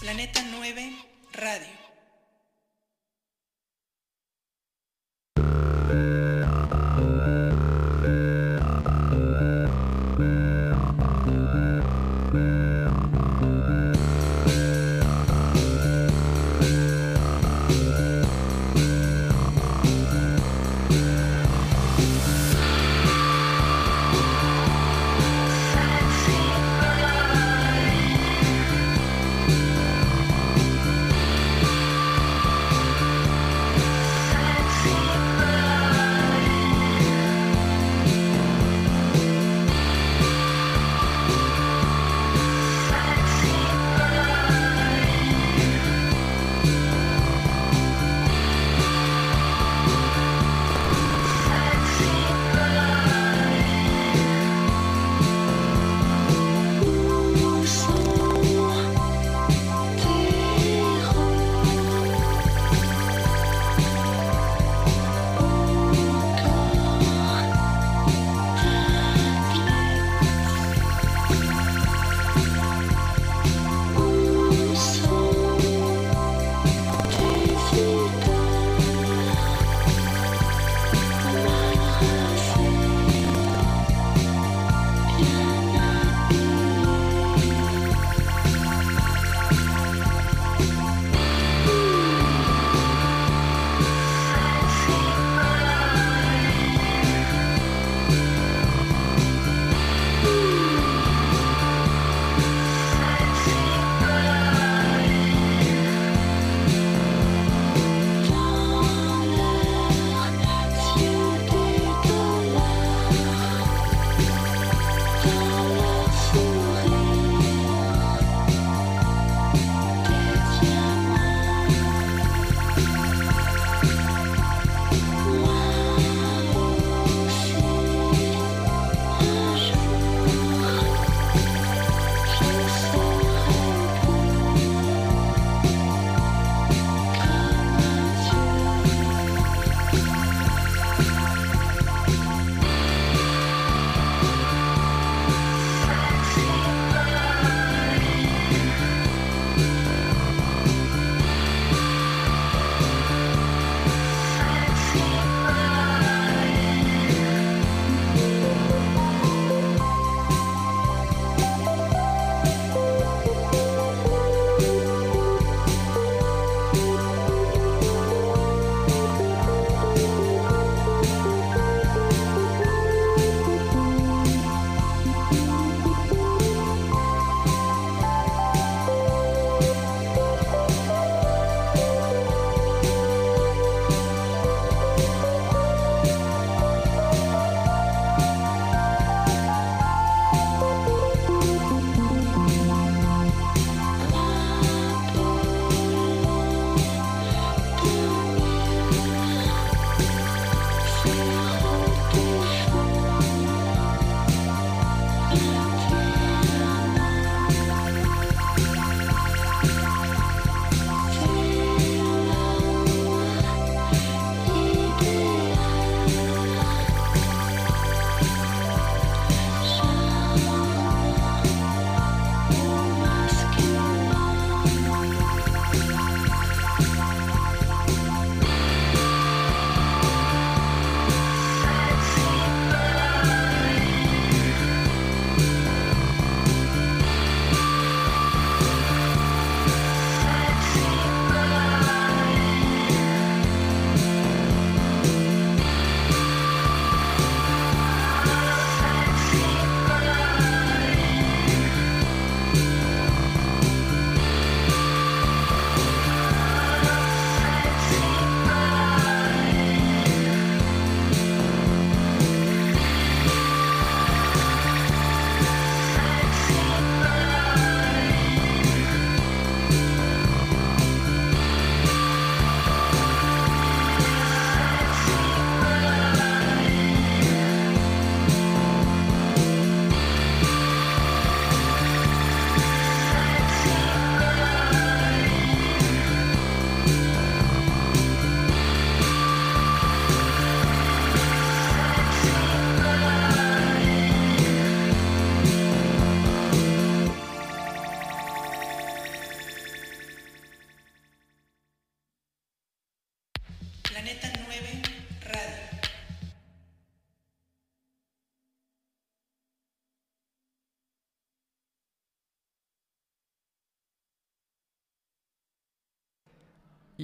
Planeta 9 Radio.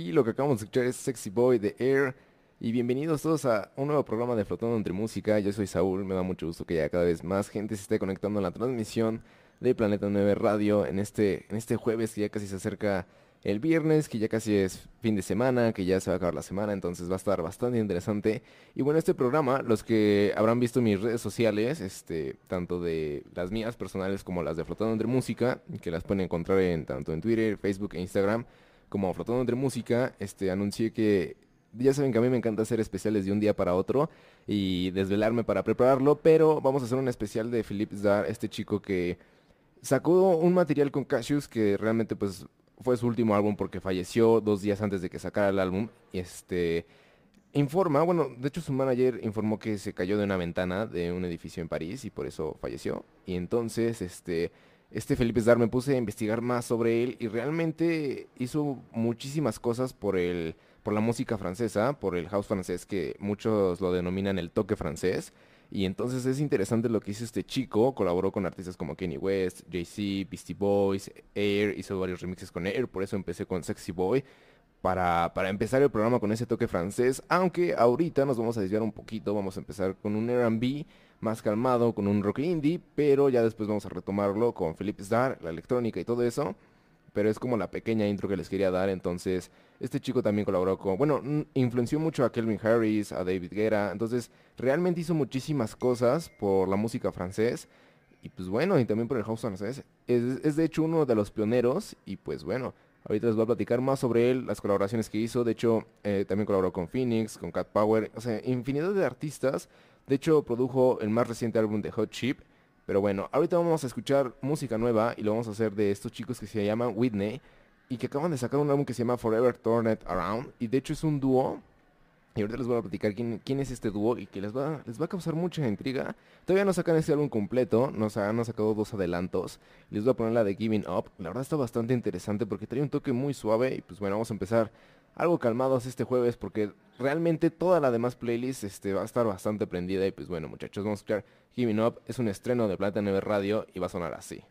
Y lo que acabamos de escuchar es Sexy Boy de Air. Y bienvenidos todos a un nuevo programa de Flotando entre Música. Yo soy Saúl, me da mucho gusto que ya cada vez más gente se esté conectando a la transmisión de Planeta 9 Radio en este, en este jueves que ya casi se acerca el viernes, que ya casi es fin de semana, que ya se va a acabar la semana, entonces va a estar bastante interesante. Y bueno, este programa, los que habrán visto mis redes sociales, este, tanto de las mías personales como las de Flotando entre Música, que las pueden encontrar en tanto en Twitter, Facebook e Instagram, como Flotando entre Música, este, anuncié que ya saben que a mí me encanta hacer especiales de un día para otro y desvelarme para prepararlo, pero vamos a hacer un especial de Philip Zdar, este chico que sacó un material con Cassius que realmente pues fue su último álbum porque falleció dos días antes de que sacara el álbum. Este informa, bueno, de hecho su manager informó que se cayó de una ventana de un edificio en París y por eso falleció. Y entonces, este, este Felipe Zdar me puse a investigar más sobre él y realmente hizo muchísimas cosas por el, por la música francesa, por el house francés que muchos lo denominan el toque francés. Y entonces es interesante lo que hizo este chico. Colaboró con artistas como Kenny West, Jay-Z, Beastie Boys, Air. Hizo varios remixes con Air. Por eso empecé con Sexy Boy. Para, para empezar el programa con ese toque francés. Aunque ahorita nos vamos a desviar un poquito. Vamos a empezar con un RB más calmado, con un rock indie. Pero ya después vamos a retomarlo con Philip Starr, la electrónica y todo eso pero es como la pequeña intro que les quería dar. Entonces, este chico también colaboró con, bueno, influenció mucho a Kelvin Harris, a David Guerra. Entonces, realmente hizo muchísimas cosas por la música francés. Y pues bueno, y también por el house francés. Es, de hecho uno de los pioneros. Y pues bueno, ahorita les voy a platicar más sobre él, las colaboraciones que hizo. De hecho, eh, también colaboró con Phoenix, con Cat Power. O sea, infinidad de artistas. De hecho, produjo el más reciente álbum de Hot Chip pero bueno, ahorita vamos a escuchar música nueva y lo vamos a hacer de estos chicos que se llaman Whitney y que acaban de sacar un álbum que se llama Forever Turned Around y de hecho es un dúo. Y ahorita les voy a platicar quién, es este dúo y que les va, les va a causar mucha intriga. Todavía no sacan este álbum completo, nos han sacado dos adelantos. Les voy a poner la de Giving Up. La verdad está bastante interesante porque trae un toque muy suave y pues bueno, vamos a empezar algo calmados este jueves porque realmente toda la demás playlist este, va a estar bastante prendida y pues bueno muchachos, vamos a escuchar Giving Up, es un estreno de Plata 9 Radio y va a sonar así.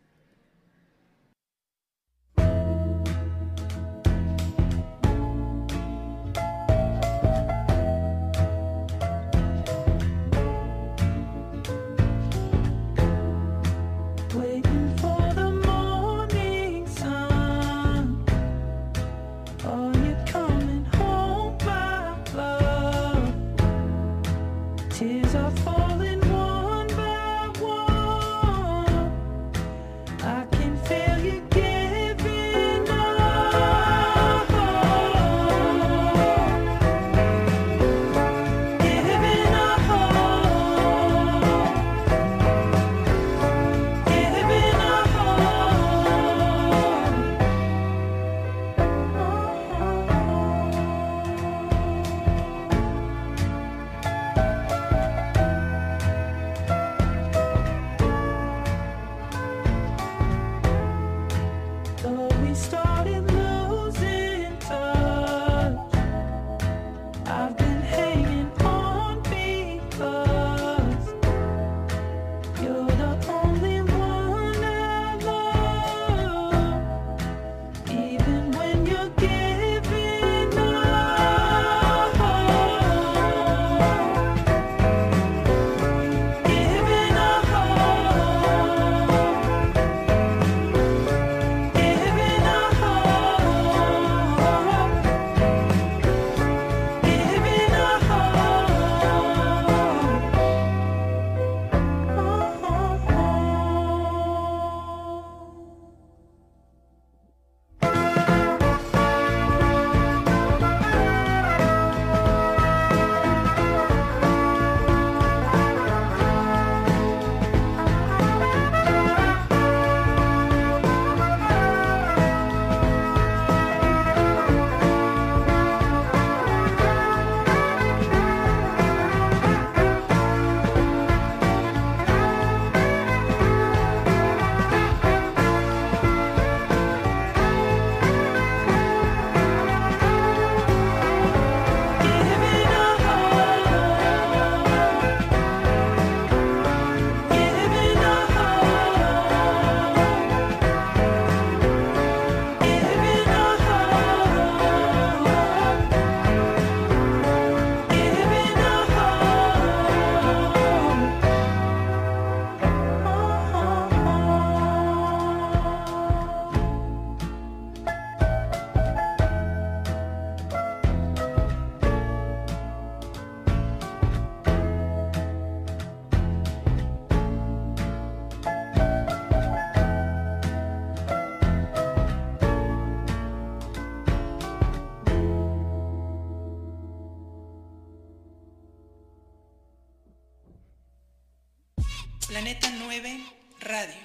Planeta 9 Radio.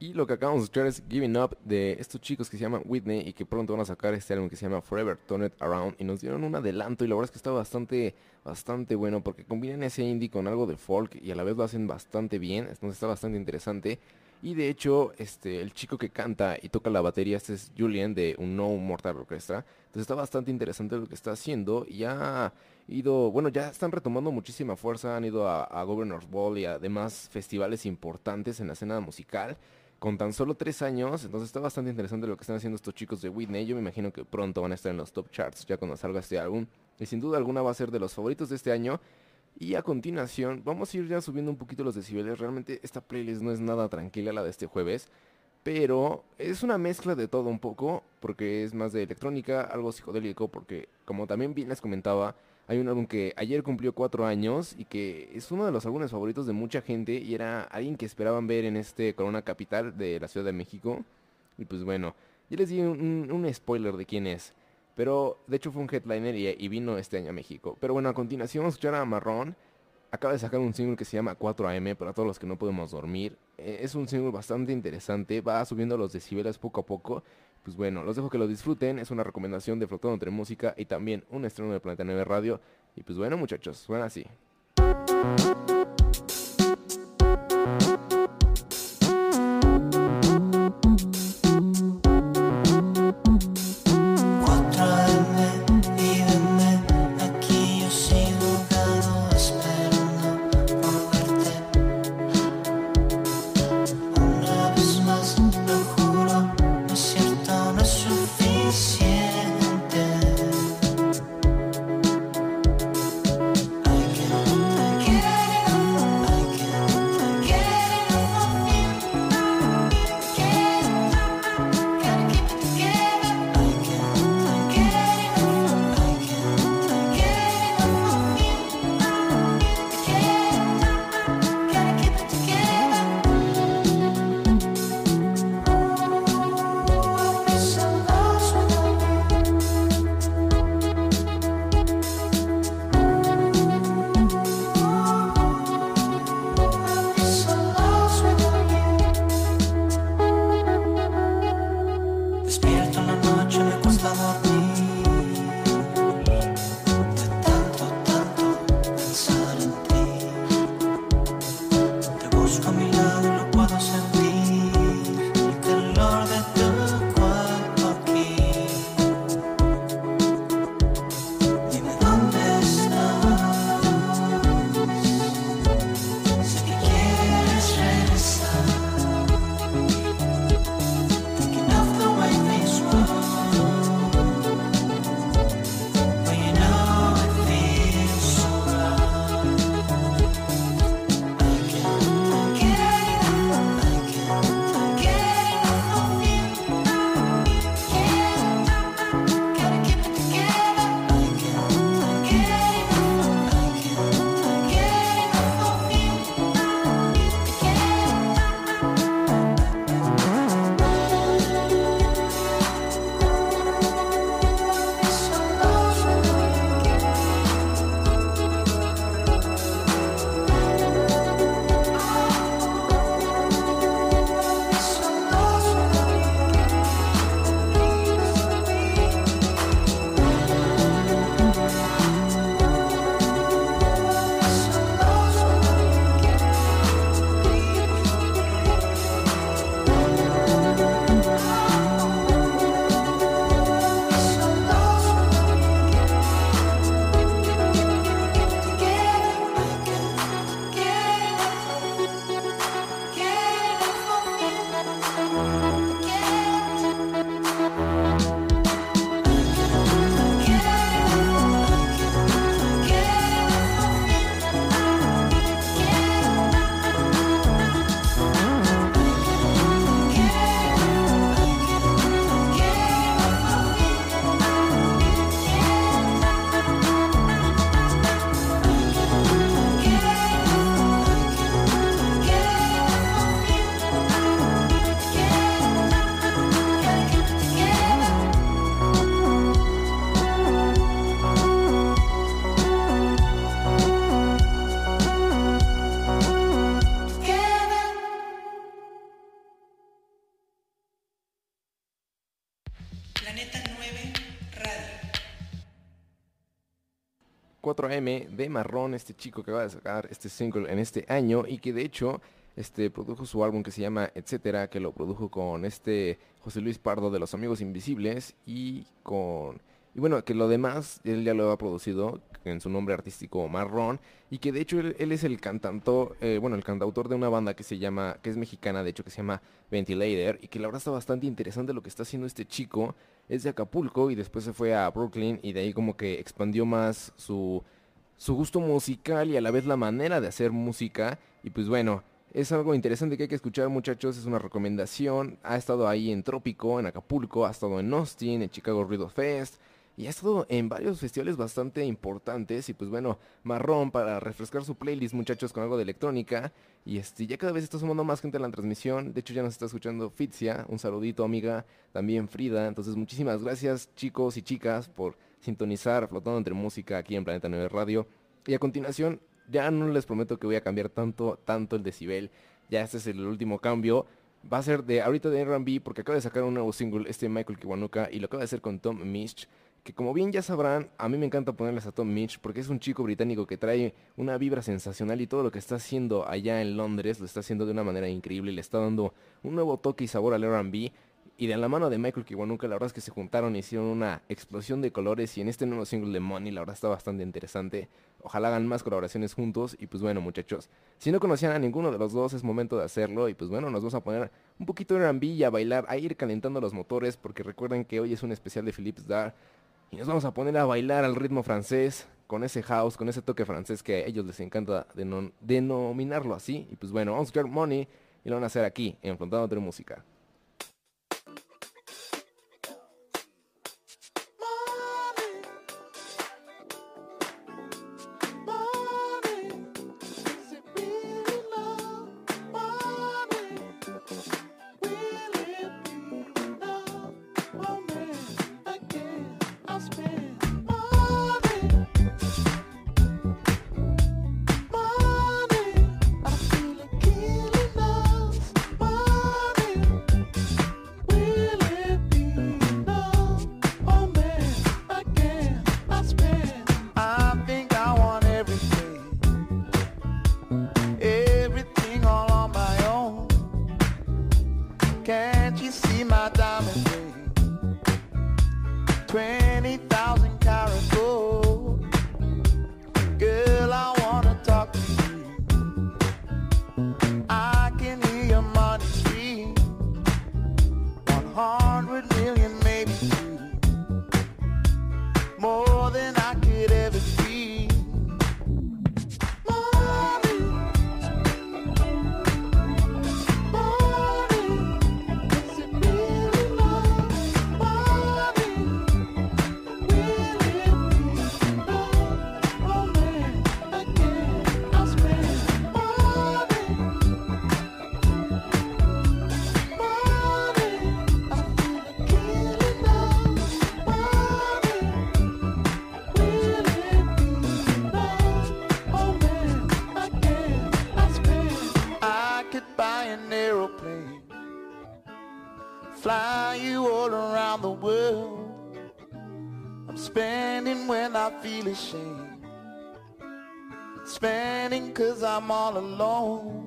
Y lo que acabamos de escuchar es Giving Up de estos chicos que se llaman Whitney y que pronto van a sacar este álbum que se llama Forever Turned Around y nos dieron un adelanto y la verdad es que está bastante, bastante bueno porque combinan ese indie con algo de folk y a la vez lo hacen bastante bien, entonces está bastante interesante. Y de hecho, este, el chico que canta y toca la batería, este es Julian de un No Mortal Orchestra. Entonces está bastante interesante lo que está haciendo. Y ha ido, bueno, ya están retomando muchísima fuerza. Han ido a, a Governor's Ball y a demás festivales importantes en la escena musical con tan solo tres años. Entonces está bastante interesante lo que están haciendo estos chicos de Whitney. Yo me imagino que pronto van a estar en los top charts ya cuando salga este álbum. Y sin duda alguna va a ser de los favoritos de este año. Y a continuación vamos a ir ya subiendo un poquito los decibeles. Realmente esta playlist no es nada tranquila la de este jueves. Pero es una mezcla de todo un poco. Porque es más de electrónica, algo psicodélico. Porque como también bien les comentaba, hay un álbum que ayer cumplió cuatro años y que es uno de los álbumes favoritos de mucha gente y era alguien que esperaban ver en este Corona Capital de la Ciudad de México. Y pues bueno, ya les di un, spoiler de quién es. Pero de hecho fue un headliner y, vino este año a México. Pero bueno, a continuación vamos a escuchar a Marrón. Acaba de sacar un single que se llama 4am para todos los que no podemos dormir. Eh, es un single bastante interesante, va subiendo los decibeles poco a poco. Pues bueno, los dejo que lo disfruten. Es una recomendación de Flotando entre Música y también un estreno de Planeta 9 Radio. Y pues bueno, muchachos, suena así. 4am de Marrón, este chico que va a sacar este single en este año y que de hecho este, produjo su álbum que se llama Etcétera, que lo produjo con este José Luis Pardo de Los Amigos Invisibles y con... Y bueno, que lo demás él ya lo ha producido en su nombre artístico Marrón y que de hecho él, es el cantante, eh, bueno, el cantautor de una banda que se llama, que es mexicana de hecho, que se llama Ventilator y que la verdad está bastante interesante lo que está haciendo este chico. Es de Acapulco y después se fue a Brooklyn y de ahí como que expandió más su, su gusto musical y a la vez la manera de hacer música. Y pues bueno, es algo interesante que hay que escuchar muchachos, es una recomendación. Ha estado ahí en Trópico, en Acapulco, ha estado en Austin, en Chicago Ruido Fest. Y ha estado en varios festivales bastante importantes. Y pues bueno, marrón para refrescar su playlist muchachos con algo de electrónica. Y este, ya cada vez está sumando más gente en la transmisión. De hecho ya nos está escuchando Fitzia. Un saludito amiga. También Frida. Entonces muchísimas gracias chicos y chicas por sintonizar Flotando entre Música aquí en Planeta 9 Radio. Y a continuación ya no les prometo que voy a cambiar tanto, tanto el decibel. Ya este es el último cambio. Va a ser de ahorita de R&B porque acaba de sacar un nuevo single este Michael Kiwanuka y lo acaba de hacer con Tom Mitch. Que como bien ya sabrán, a mí me encanta ponerles a Tom Mitch porque es un chico británico que trae una vibra sensacional y todo lo que está haciendo allá en Londres lo está haciendo de una manera increíble. Le está dando un nuevo toque y sabor al R&B y de la mano de Michael Kiwanuka, la verdad es que se juntaron y hicieron una explosión de colores. Y en este nuevo single de Money, la verdad está bastante interesante. Ojalá hagan más colaboraciones juntos. Y pues bueno, muchachos, si no conocían a ninguno de los dos, es momento de hacerlo. Y pues bueno, nos vamos a poner un poquito de R&B a bailar, a ir calentando los motores. Porque recuerden que hoy es un especial de Philips Dar. Y nos vamos a poner a bailar al ritmo francés, con ese house, con ese toque francés que a ellos les encanta denominarlo así. Y pues bueno, vamos a escuchar Money y lo van a hacer aquí, en Frontado de Música. I'm all alone.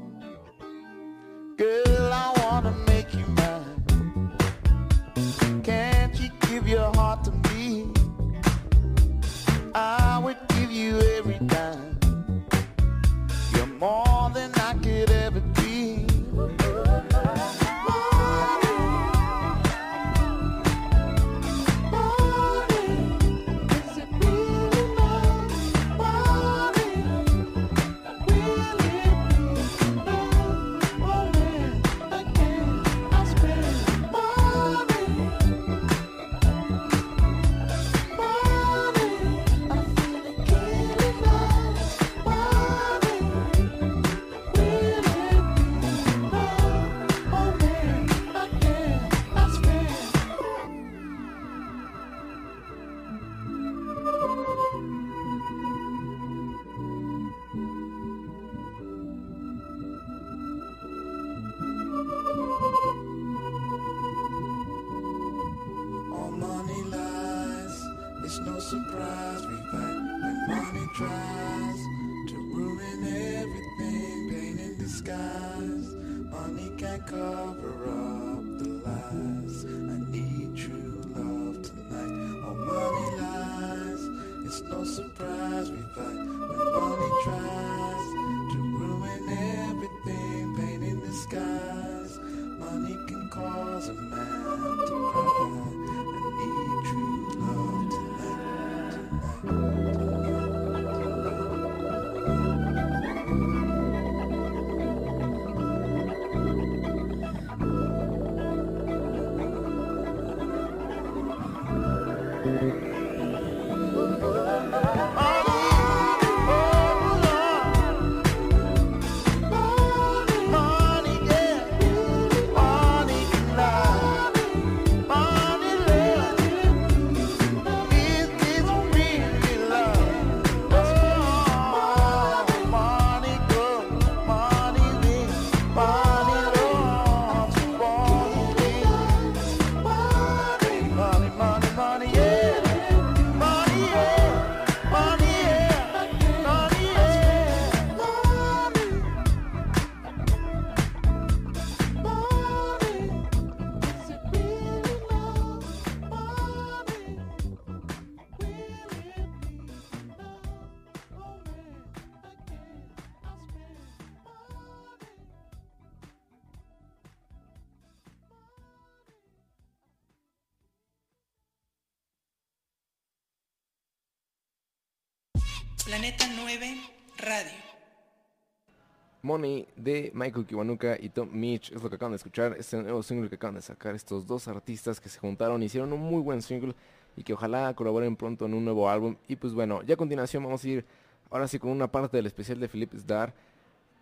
De Michael Kiwanuka y Tom Mitch. Es lo que acaban de escuchar, este nuevo single que acaban de sacar estos dos artistas que se juntaron, hicieron un muy buen single y que ojalá colaboren pronto en un nuevo álbum. Y pues bueno, ya a continuación vamos a ir ahora sí con una parte del especial de Philip Star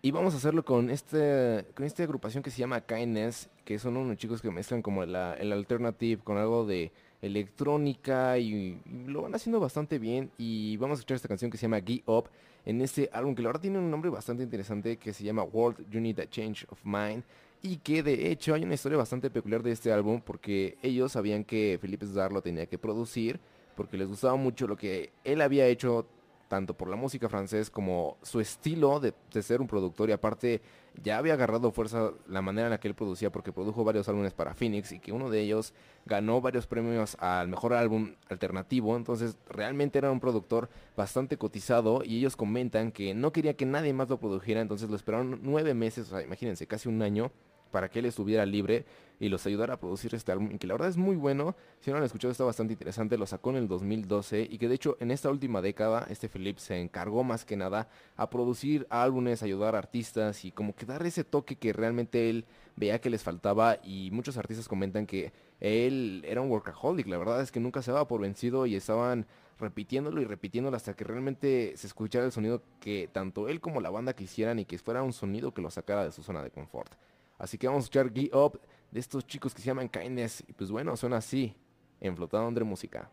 y vamos a hacerlo con este con esta agrupación que se llama Kindness, que son unos chicos que mezclan como la- el alternative con algo de electrónica y, lo van haciendo bastante bien. Y vamos a escuchar esta canción que se llama Get Up en este álbum que la verdad tiene un nombre bastante interesante que se llama World You Need a Change of Mind. Y que de hecho hay una historia bastante peculiar de este álbum porque ellos sabían que Philippe Zdar lo tenía que producir porque les gustaba mucho lo que él había hecho tanto por la música francés como su estilo de, ser un productor y aparte ya había agarrado fuerza la manera en la que él producía porque produjo varios álbumes para Phoenix y que uno de ellos ganó varios premios al mejor álbum alternativo, entonces realmente era un productor bastante cotizado y ellos comentan que no quería que nadie más lo produjera, entonces lo esperaron nueve meses, o sea, imagínense, casi un año para que él estuviera libre y los ayudara a producir este álbum, que la verdad es muy bueno, si no lo han escuchado está bastante interesante, lo sacó en el 2012 y que de hecho en esta última década este Philip se encargó más que nada a producir álbumes, ayudar a artistas y como que dar ese toque que realmente él veía que les faltaba y muchos artistas comentan que él era un workaholic, la verdad es que nunca se daba por vencido y estaban repitiéndolo y repitiéndolo hasta que realmente se escuchara el sonido que tanto él como la banda quisieran y que fuera un sonido que lo sacara de su zona de confort. Así que vamos a escuchar Get Up de estos chicos que se llaman Kindness. Y pues bueno, suena así en Flotando Entre Música.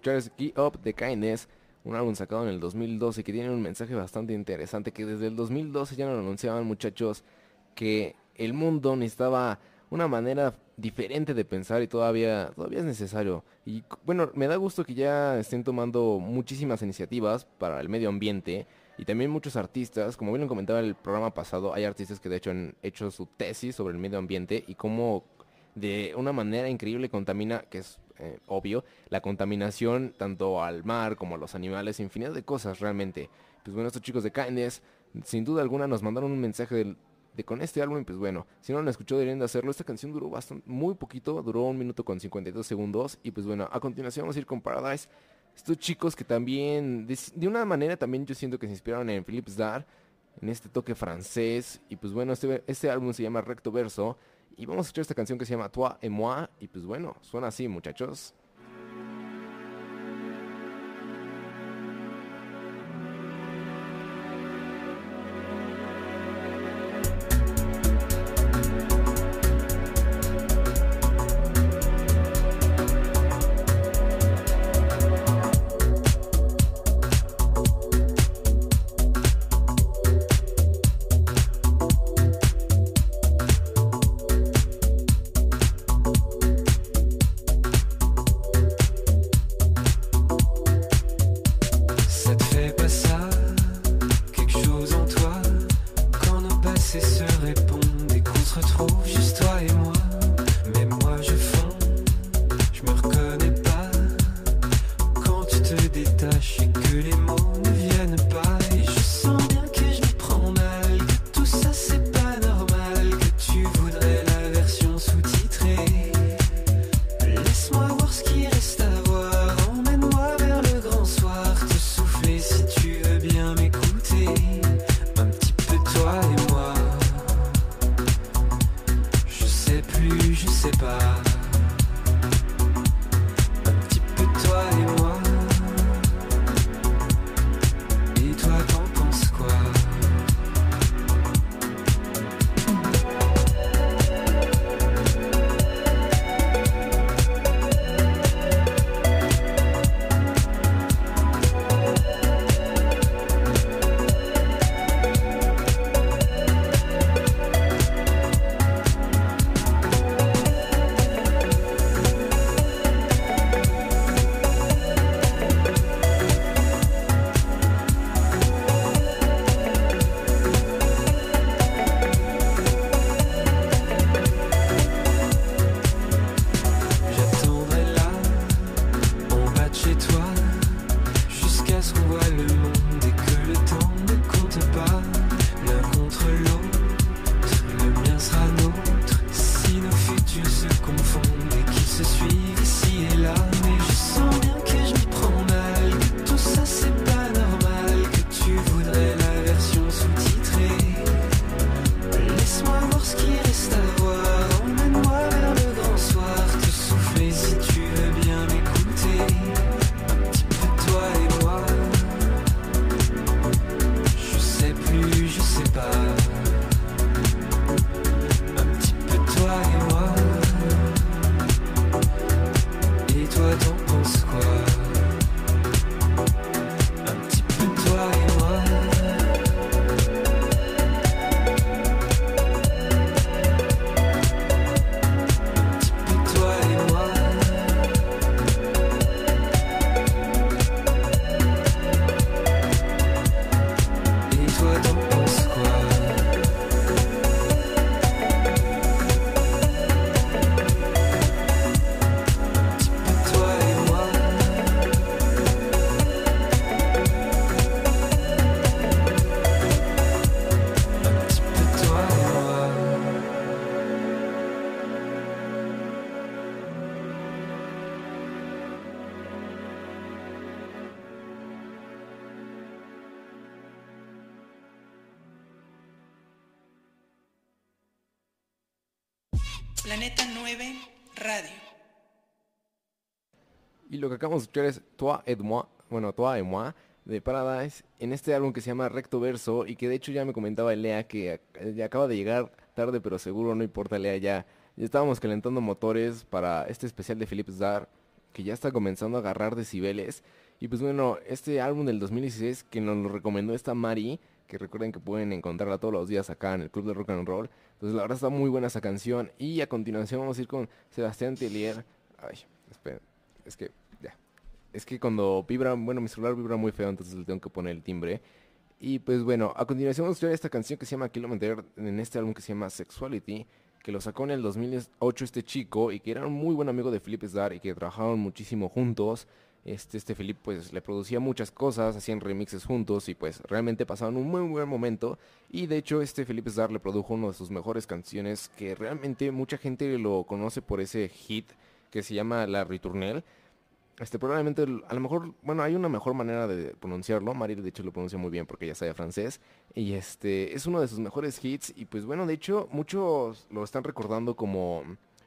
Escuchar es Key Up de Kindness, un álbum sacado en el 2012 que tiene un mensaje bastante interesante que desde el 2012 ya nos anunciaban muchachos que el mundo necesitaba una manera diferente de pensar y todavía todavía es necesario. Y bueno, me da gusto que ya estén tomando muchísimas iniciativas para el medio ambiente y también muchos artistas, como bien lo comentaba en el programa pasado, hay artistas que de hecho han hecho su tesis sobre el medio ambiente y cómo de una manera increíble contamina, que es eh, obvio, la contaminación tanto al mar como a los animales, infinidad de cosas realmente. Pues bueno, estos chicos de Kindness, sin duda alguna nos mandaron un mensaje de con este álbum, pues bueno, si no lo han escuchado deberían de hacerlo. Esta canción duró bastante, muy poquito, duró un minuto con 52 segundos. Y pues bueno, a continuación vamos a ir con Paradise. Estos chicos que también, de, de una manera también yo siento que se inspiraron en Philips Dar, en este toque francés. Y pues bueno, este, este álbum se llama Recto Verso. Y vamos a escuchar esta canción que se llama Toi et moi. Y pues bueno, suena así, muchachos. Lo que acabamos de escuchar es Toi et moi, bueno, Toi et moi, de Paradise, en este álbum que se llama Recto Verso, y que de hecho ya me comentaba Lea que ac- acaba de llegar tarde, pero seguro no importa, Lea, ya Ya estábamos calentando motores para este especial de Philip Dar, que ya está comenzando a agarrar decibeles. Y pues bueno, este álbum del 2016 que nos lo recomendó esta Mari, que recuerden que pueden encontrarla todos los días acá en el Club de Rock and Roll. Entonces la verdad está muy buena esa canción. Y a continuación vamos a ir con Sebastián Tellier. Ay, esperen, es que. Es que cuando vibra, bueno, mi celular vibra muy feo, entonces le tengo que poner el timbre. Y pues bueno, a continuación vamos a escuchar esta canción que se llama Kilometer en este álbum que se llama Sexuality, que lo sacó en el 2008 este chico y que era un muy buen amigo de Philip Star y que trabajaron muchísimo juntos. Este, este Philip pues le producía muchas cosas, hacían remixes juntos y pues realmente pasaban un muy buen momento. Y de hecho este Philip Star le produjo una de sus mejores canciones que realmente mucha gente lo conoce por ese hit que se llama La Ritournelle. Este, probablemente, a lo mejor, bueno, hay una mejor manera de pronunciarlo. Mari, de hecho, lo pronuncia muy bien porque ya sabe francés. Y este, es uno de sus mejores hits. Y pues bueno, de hecho, muchos lo están recordando como,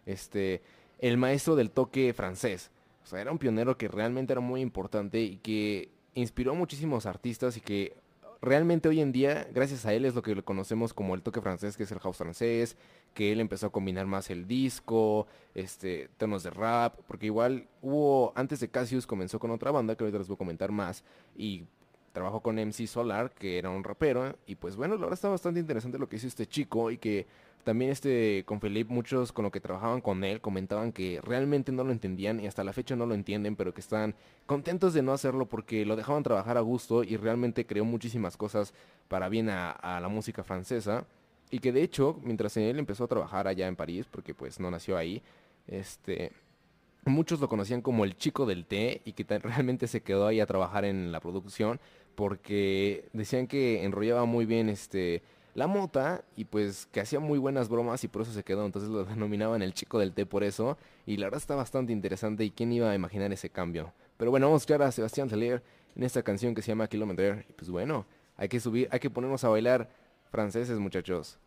este, el maestro del toque francés. O sea, era un pionero que realmente era muy importante y que inspiró a muchísimos artistas y que realmente hoy en día, gracias a él, es lo que conocemos como el toque francés, que es el house francés, que él empezó a combinar más el disco, este, tonos de rap, porque igual hubo, antes de Cassius comenzó con otra banda, que ahorita les voy a comentar más, y trabajó con MC Solar, que era un rapero, y pues bueno, la verdad está bastante interesante lo que hizo este chico, y que también este, con Felipe, muchos con lo que trabajaban con él comentaban que realmente no lo entendían y hasta la fecha no lo entienden, pero que están contentos de no hacerlo porque lo dejaban trabajar a gusto y realmente creó muchísimas cosas para bien a, a la música francesa. Y que de hecho, mientras él empezó a trabajar allá en París, porque pues no nació ahí, este, muchos lo conocían como el chico del té y que realmente se quedó ahí a trabajar en la producción porque decían que enrollaba muy bien este la mota y pues que hacía muy buenas bromas y por eso se quedó, entonces lo denominaban el chico del té por eso y la verdad está bastante interesante y quién iba a imaginar ese cambio. Pero bueno, vamos a escuchar a Sebastián Tellier en esta canción que se llama Kilometer y pues bueno, hay que subir, hay que ponernos a bailar franceses muchachos.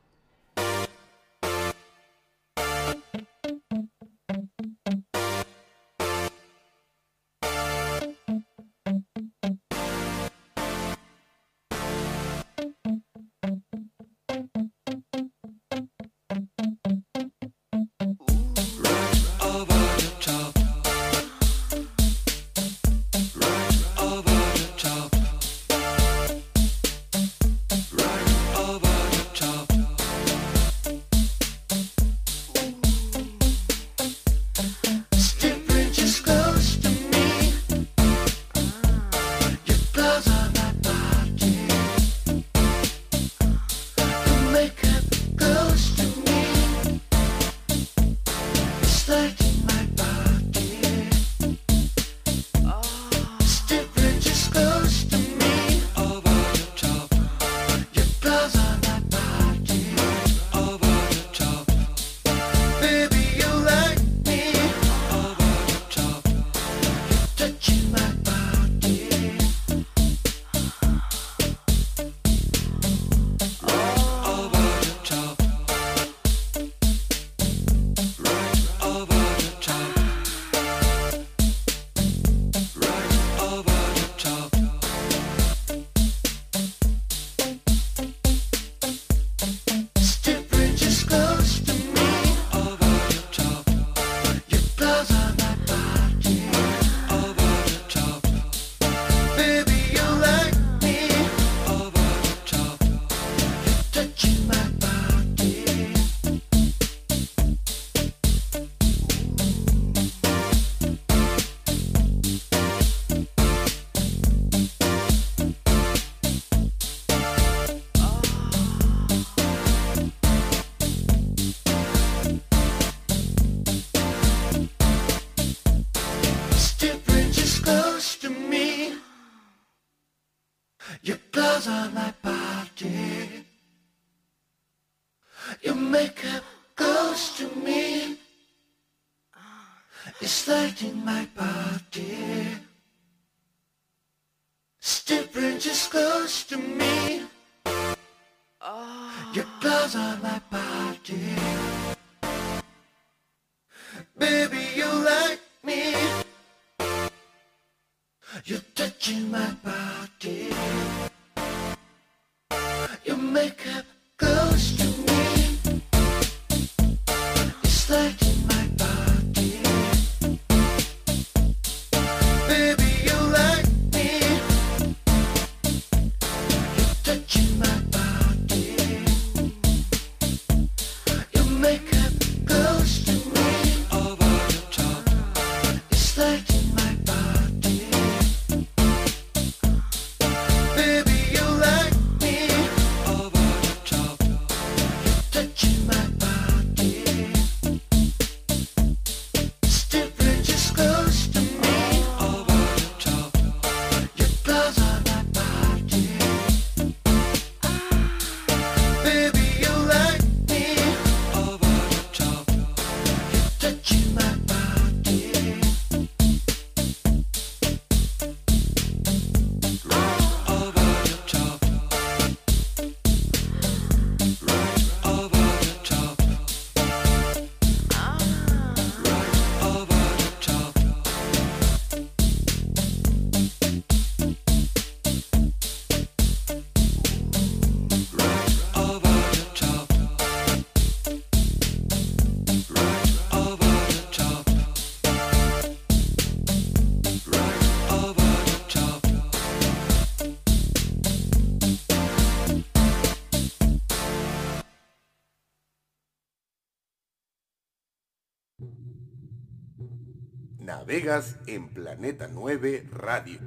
Planeta 9 Radio.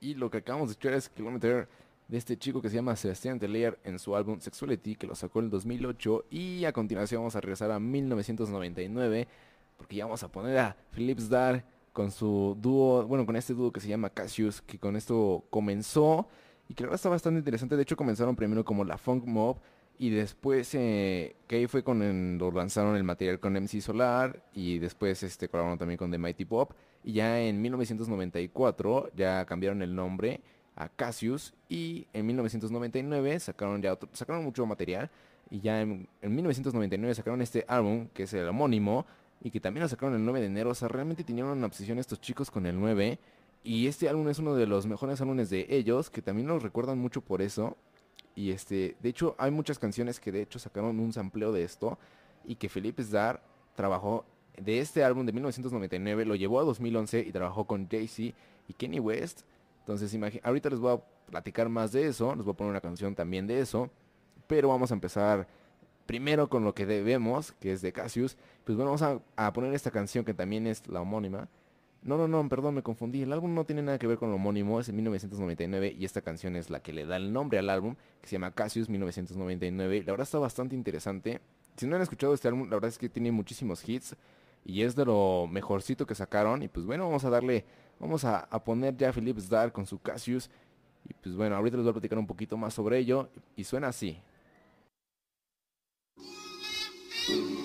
Y lo que acabamos de escuchar es Kilometer de este chico que se llama Sebastián Tellier en su álbum Sexuality que lo sacó en el 2008 y a continuación vamos a regresar a 1999 porque ya vamos a poner a Philips Dar con su dúo, bueno, con este dúo que se llama Cassius, que con esto comenzó y que verdad está bastante interesante. De hecho, comenzaron primero como la Funk Mob y después eh, que ahí fue cuando lanzaron el material con MC Solar y después este colaboraron también con The Mighty Pop y ya en 1994 ya cambiaron el nombre a Cassius y en 1999 sacaron ya otro, sacaron mucho material y ya en, en 1999 sacaron este álbum que es el homónimo y que también lo sacaron el 9 de enero. O sea, realmente tenían una obsesión estos chicos con el 9. Y este álbum es uno de los mejores álbumes de ellos, que también los recuerdan mucho por eso. Y este, de hecho, hay muchas canciones que de hecho sacaron un sampleo de esto. Y que Felipe Zdar trabajó de este álbum de 1999, lo llevó a 2011 y trabajó con Jay-Z y Kenny West. Entonces, ahorita les voy a platicar más de eso. Les voy a poner una canción también de eso. Pero vamos a empezar primero con lo que debemos, que es de Cassius. Pues bueno, vamos a, poner esta canción que también es la homónima. No, no, no, perdón, me confundí. El álbum no tiene nada que ver con lo homónimo, es en 1999 y esta canción es la que le da el nombre al álbum, que se llama Cassius 1999. La verdad está bastante interesante. Si no han escuchado este álbum, la verdad es que tiene muchísimos hits y es de lo mejorcito que sacaron. Y pues bueno, vamos a darle, vamos a, poner ya a Philips Dar con su Cassius. Y pues bueno, ahorita les voy a platicar un poquito más sobre ello. Y suena así. Cassius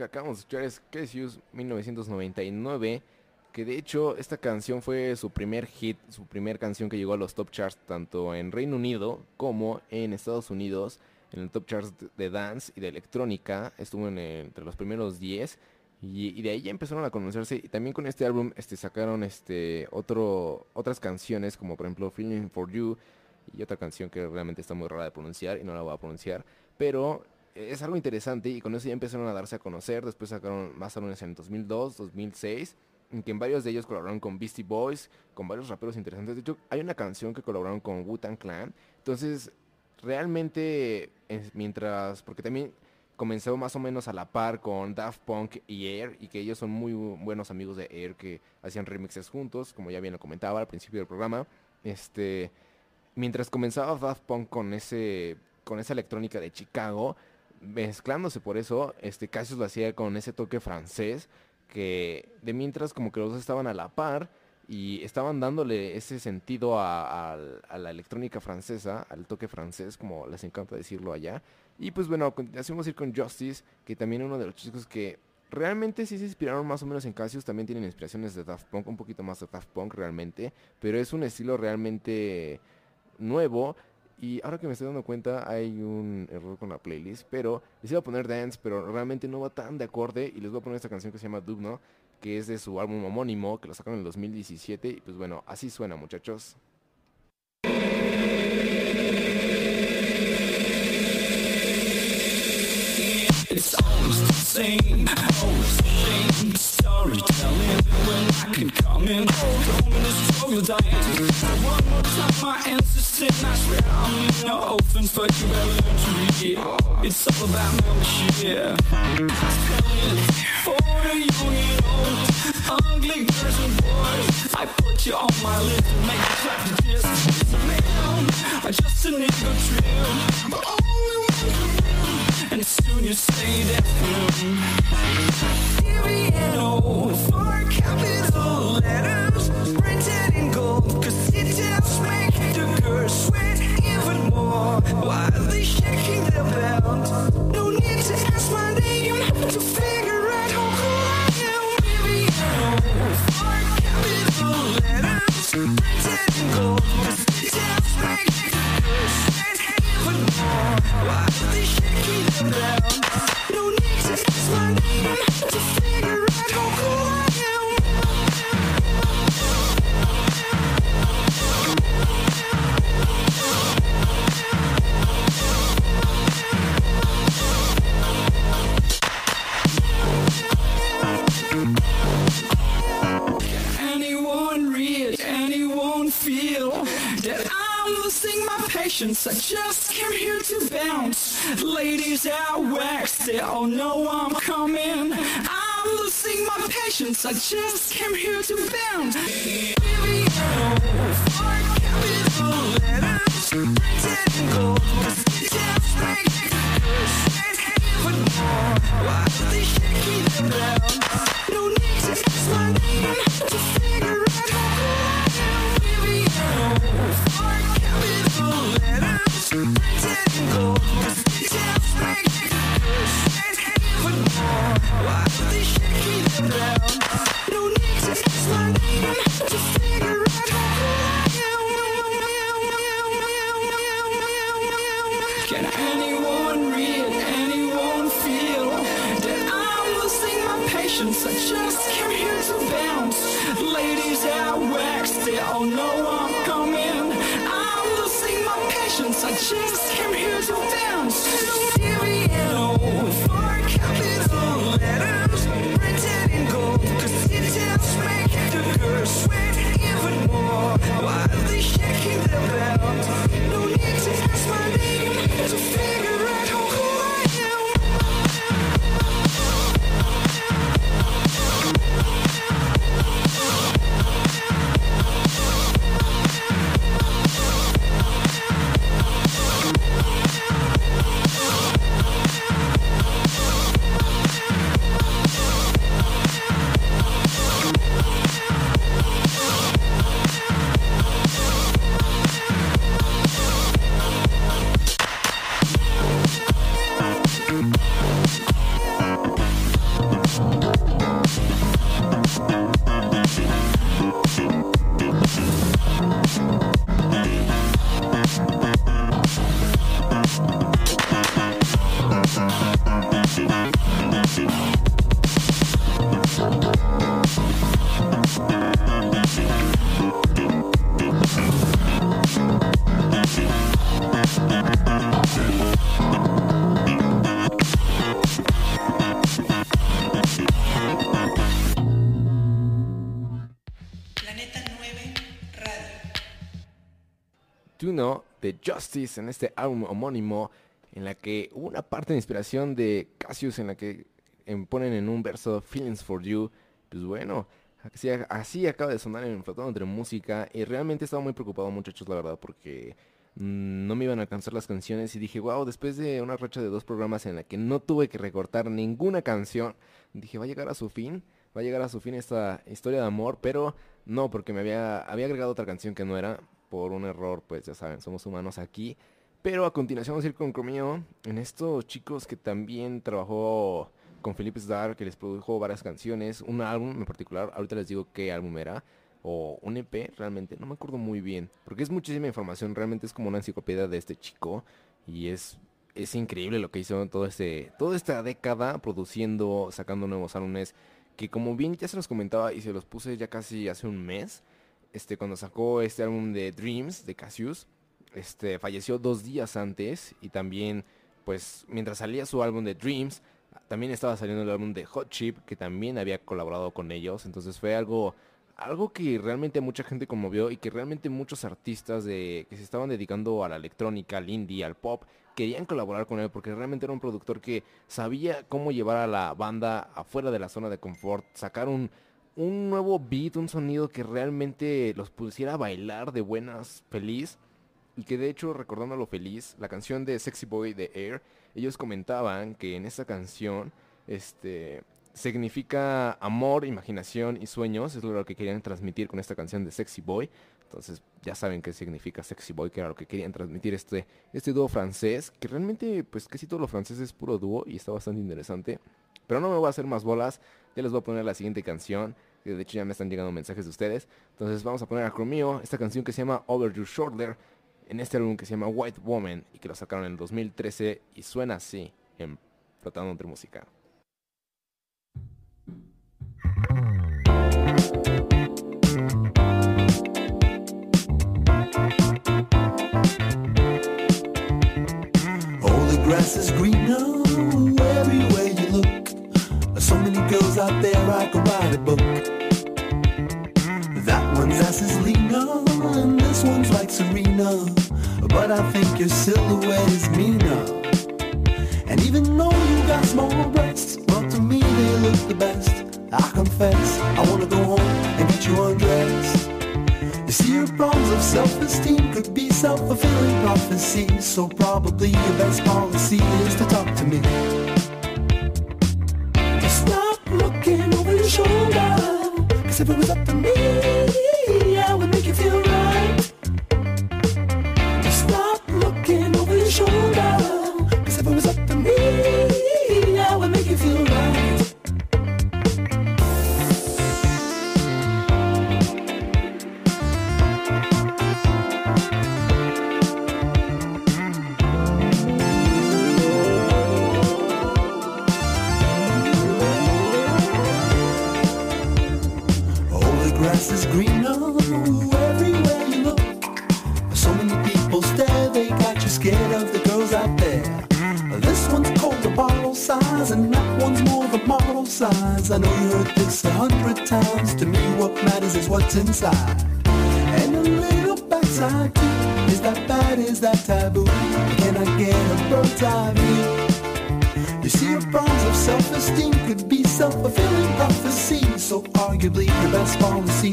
que acabamos de escuchar es Cassius 1999, que de hecho esta canción fue su primer hit, su primer canción que llegó a los top charts tanto en Reino Unido como en Estados Unidos, en el top charts de dance y de electrónica, estuvo entre los primeros 10 y, y de ahí ya empezaron a conocerse y también con este álbum este, sacaron este, otro, otras canciones como por ejemplo Feeling For You y otra canción que realmente está muy rara de pronunciar y no la voy a pronunciar, pero es algo interesante y con eso ya empezaron a darse a conocer, después sacaron más álbumes en 2002, 2006, en que en varios de ellos colaboraron con Beastie Boys, con varios raperos interesantes, de hecho hay una canción que colaboraron con Wu-Tang Clan, entonces realmente mientras, porque también comenzó más o menos a la par con Daft Punk y Air y que ellos son muy buenos amigos de Air que hacían remixes juntos, como ya bien lo comentaba al principio del programa, este mientras comenzaba Daft Punk con ese con esa electrónica de Chicago, mezclándose por eso, este Cassius lo hacía con ese toque francés que de mientras como que los dos estaban a la par y estaban dándole ese sentido a, la electrónica francesa, al toque francés, como les encanta decirlo allá. Y pues bueno, a ir con Justice, que también uno de los chicos que realmente sí se inspiraron más o menos en Cassius, también tienen inspiraciones de Daft Punk, un poquito más de Daft Punk realmente, pero es un estilo realmente nuevo. Y ahora que me estoy dando cuenta hay un error con la playlist, pero les iba a poner dance, pero realmente no va tan de acorde y les voy a poner esta canción que se llama Dugno, que es de su álbum homónimo, que lo sacaron en el 2017 y pues bueno, así suena muchachos. It's the same, almost the same storytelling. When I can come in, home in this struggle dying. One more time, my ancestors, I swear I'm in no offense, but you better learn to read it. It's all about membership. For the young and old, ugly girls and boys, I put you on my list and make you clap the disc. Man, I'm just a nigga trim, but one and soon you say that mm-hmm. Viviano for capital letters printed in gold. Cause details make the girls sweat even more. While they shaking their belt. No need to ask my name to figure out how cool I am. Viviano for capital letters printed in gold. Details make the girls why they shaking around? No need to my name. My? I just came here to bounce. Ladies out wax, they all know I'm coming. I'm losing my patience. I just came here to bounce. Capital letters, printed in gold. more. Why they shaking belts? No need to ask my name Justice en este álbum homónimo en la que una parte de inspiración de Cassius en la que ponen en un verso Feelings for You. Pues bueno, así, así acaba de sonar en Flotando entre música y realmente estaba muy preocupado muchachos la verdad porque mm, no me iban a alcanzar las canciones y dije, wow, después de una racha de dos programas en la que no tuve que recortar ninguna canción, dije, va a llegar a su fin, va a llegar a su fin esta historia de amor, pero no, porque me había, había agregado otra canción que no era, por un error, pues ya saben, somos humanos aquí. Pero a continuación vamos a ir con en estos chicos que también trabajó con Felipe Star, que les produjo varias canciones, un álbum en particular, ahorita les digo qué álbum era, o un EP, realmente, no me acuerdo muy bien, porque es muchísima información, realmente es como una enciclopedia de este chico, y es, es increíble lo que hizo todo este, toda esta década produciendo, sacando nuevos álbumes, que como bien ya se los comentaba y se los puse ya casi hace un mes, este, cuando sacó este álbum de Dreams de Cassius, este, falleció dos días antes y también, pues, mientras salía su álbum de Dreams, también estaba saliendo el álbum de Hot Chip, que también había colaborado con ellos, entonces fue algo, algo que realmente mucha gente conmovió y que realmente muchos artistas de, que se estaban dedicando a la electrónica, al indie, al pop, querían colaborar con él porque realmente era un productor que sabía cómo llevar a la banda afuera de la zona de confort, sacar un, un nuevo beat, un sonido que realmente los pusiera a bailar de buenas, feliz. Y que de hecho, recordando lo feliz, la canción de Sexy Boy de Air, ellos comentaban que en esta canción, este, significa amor, imaginación y sueños, es lo que querían transmitir con esta canción de Sexy Boy. Entonces ya saben qué significa Sexy Boy, que era lo que querían transmitir este, este dúo francés, que realmente pues casi todo lo francés es puro dúo y está bastante interesante. Pero no me voy a hacer más bolas, ya les voy a poner la siguiente canción, que de hecho ya me están llegando mensajes de ustedes. Entonces vamos a poner a Chromio esta canción que se llama Over Your Shoulder, en este álbum que se llama White Woman y que lo sacaron en el 2013 y suena así en Flotando entre Música. Many girls out there I could write a book. That one's ass is leaner, and this one's like Serena. But I think your silhouette is meaner. And even though you got small breasts, well to me they look the best. I confess, I wanna go home and get you undressed. You see, your problems of self-esteem could be self-fulfilling prophecies. So probably your best policy is to talk to me. Cause if it was up to me, I would what's inside. And a little backside too. Is that bad? Is that taboo? Can I get a bird's eye view? You see, your problems of self-esteem could be self-fulfilling prophecy. So arguably, your best policy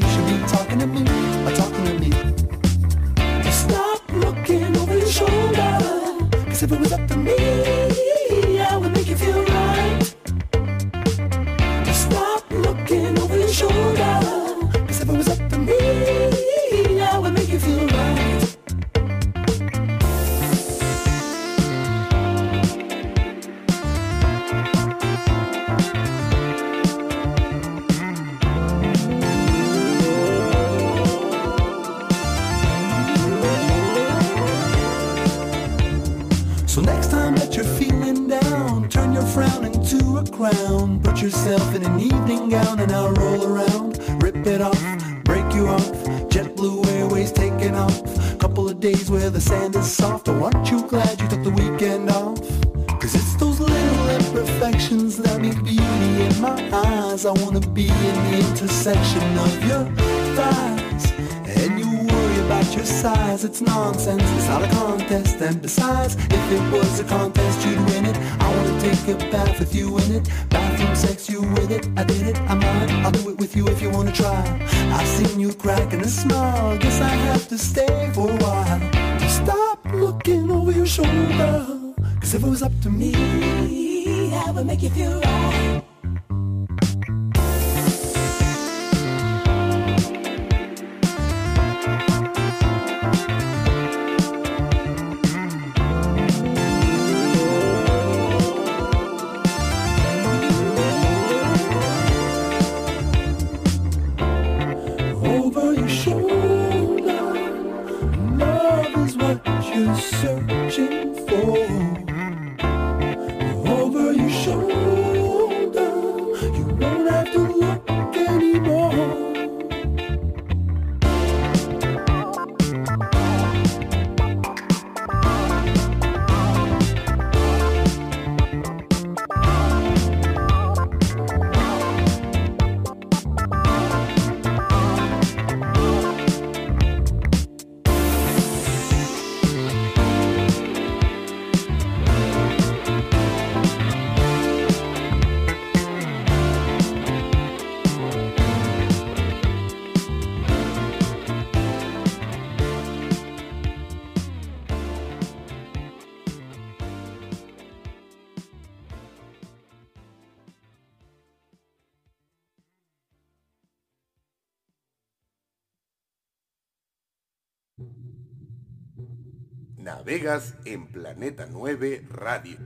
En Planeta 9 Radio.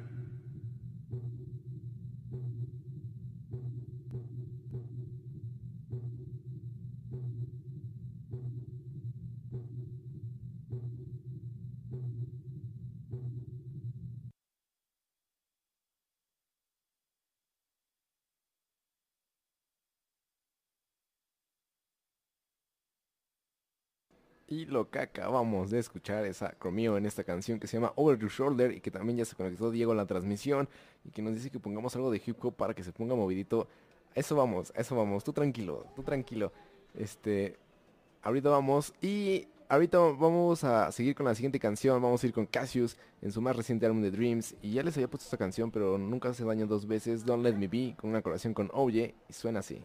Y lo que acabamos de escuchar es a en esta canción que se llama Over Your Shoulder y que también ya se conectó Diego a la transmisión y que nos dice que pongamos algo de hip hop para que se ponga movidito. Eso vamos, eso vamos, tú tranquilo, tú tranquilo. Este, ahorita vamos y ahorita vamos a seguir con la siguiente canción, vamos a ir con Cassius en su más reciente álbum de Dreams y ya les había puesto esta canción pero nunca hace daño dos veces, Don't Let Me Be, con una colaboración con Oye y suena así.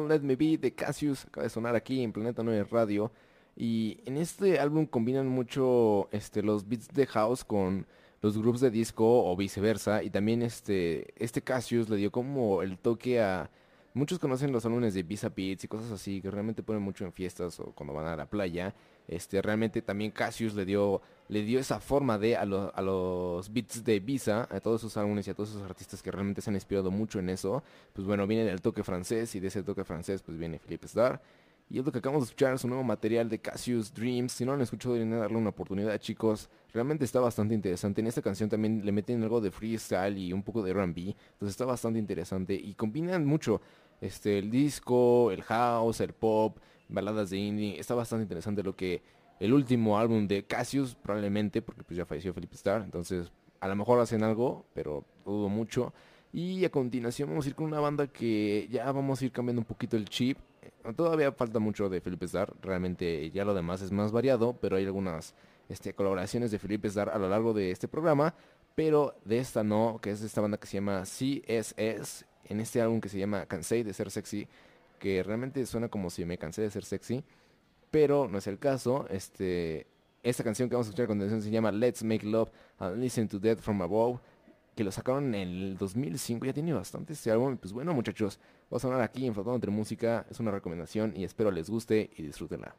Let Me Be de Cassius acaba de sonar aquí en Planeta 9 Radio. Y en este álbum combinan mucho este, los beats de house con los grupos de disco o viceversa. Y también este, este Cassius le dio como el toque a... Muchos conocen los álbumes de Visa Beats y cosas así que realmente ponen mucho en fiestas o cuando van a la playa. Este, realmente también Cassius le dio, le dio esa forma de a, lo- a los beats de Visa, a todos sus álbumes y a todos esos artistas que realmente se han inspirado mucho en eso. Pues bueno, viene del toque francés y de ese toque francés pues viene Philippe Starr. Y es lo que acabamos de escuchar, su nuevo material de Cassius Dreams. Si no lo han escuchado, deberían darle una oportunidad, chicos. Realmente está bastante interesante. En esta canción también le meten algo de freestyle y un poco de R&B. Entonces está bastante interesante. Y combinan mucho este, el disco, el house, el pop, baladas de indie. Está bastante interesante lo que el último álbum de Cassius, probablemente, porque pues ya falleció Philip Starr. Entonces, a lo mejor hacen algo, pero dudo mucho. Y a continuación vamos a ir con una banda que ya vamos a ir cambiando un poquito el chip. Eh, Todavía falta mucho de Philip Starr, realmente ya lo demás es más variado, pero hay algunas este, colaboraciones de Philip Starr a lo largo de este programa, pero de esta no, que es esta banda que se llama CSS, en este álbum que se llama Cansé de ser sexy, que realmente suena como si me cansé de ser sexy, pero no es el caso. Este, esta canción que vamos a escuchar a continuación se llama Let's Make Love and Listen to Death from Above, que lo sacaron en el 2005, ya tiene bastante este álbum. Pues bueno, muchachos, va a sonar aquí en Flotando entre Música, es una recomendación y espero les guste y disfrútenla.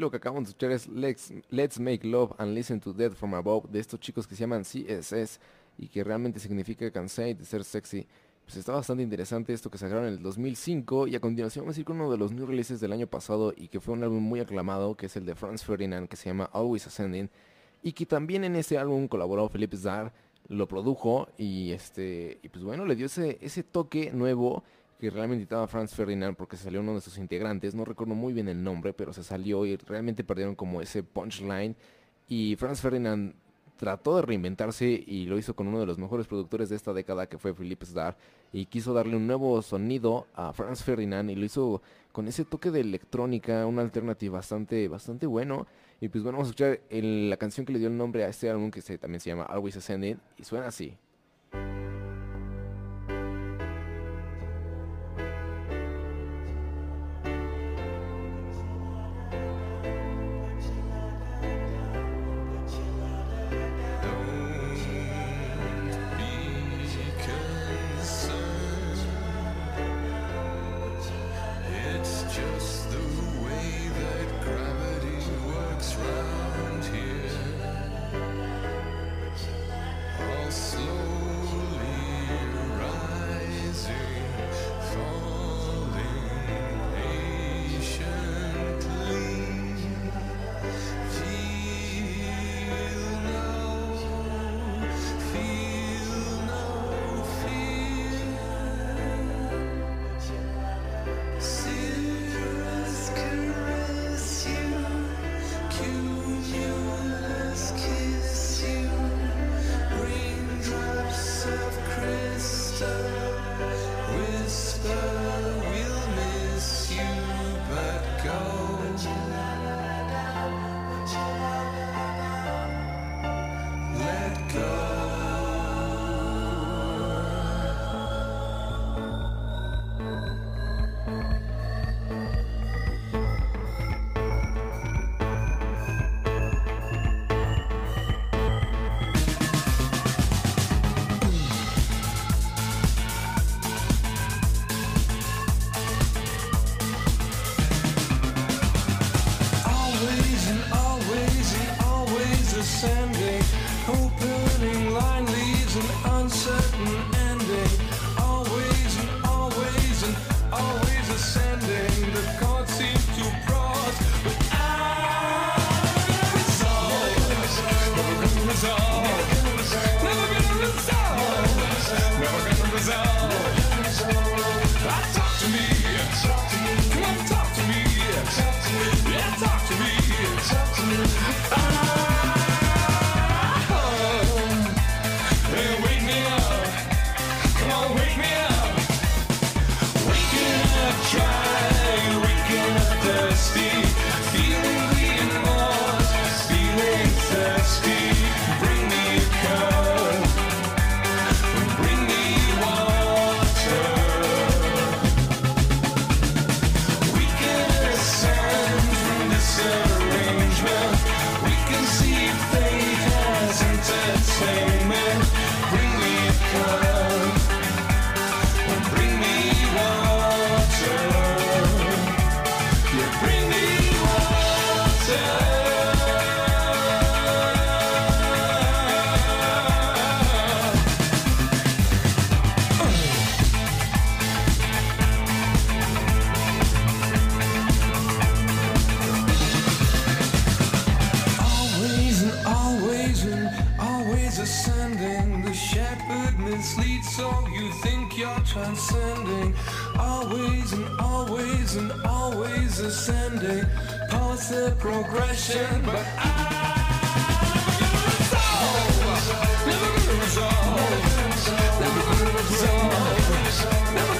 Lo que acabamos de escuchar es Let's, Make Love and Listen to Death from Above de estos chicos que se llaman CSS y que realmente significa cansé de ser sexy. Pues está bastante interesante esto que sacaron en el 2005 y a continuación vamos a ir con uno de los new releases del año pasado y que fue un álbum muy aclamado que es el de Franz Ferdinand que se llama Always Ascending y que también en ese álbum colaboró Philip Zar, lo produjo y este y pues bueno le dio ese, ese toque nuevo que realmente estaba Franz Ferdinand porque salió uno de sus integrantes, no recuerdo muy bien el nombre, pero se salió y realmente perdieron como ese punchline y Franz Ferdinand trató de reinventarse y lo hizo con uno de los mejores productores de esta década que fue Philip Starr y quiso darle un nuevo sonido a Franz Ferdinand y lo hizo con ese toque de electrónica, una alternativa bastante bastante bueno y pues bueno, vamos a escuchar la canción que le dio el nombre a este álbum que se, también se llama Always Ascending y suena así.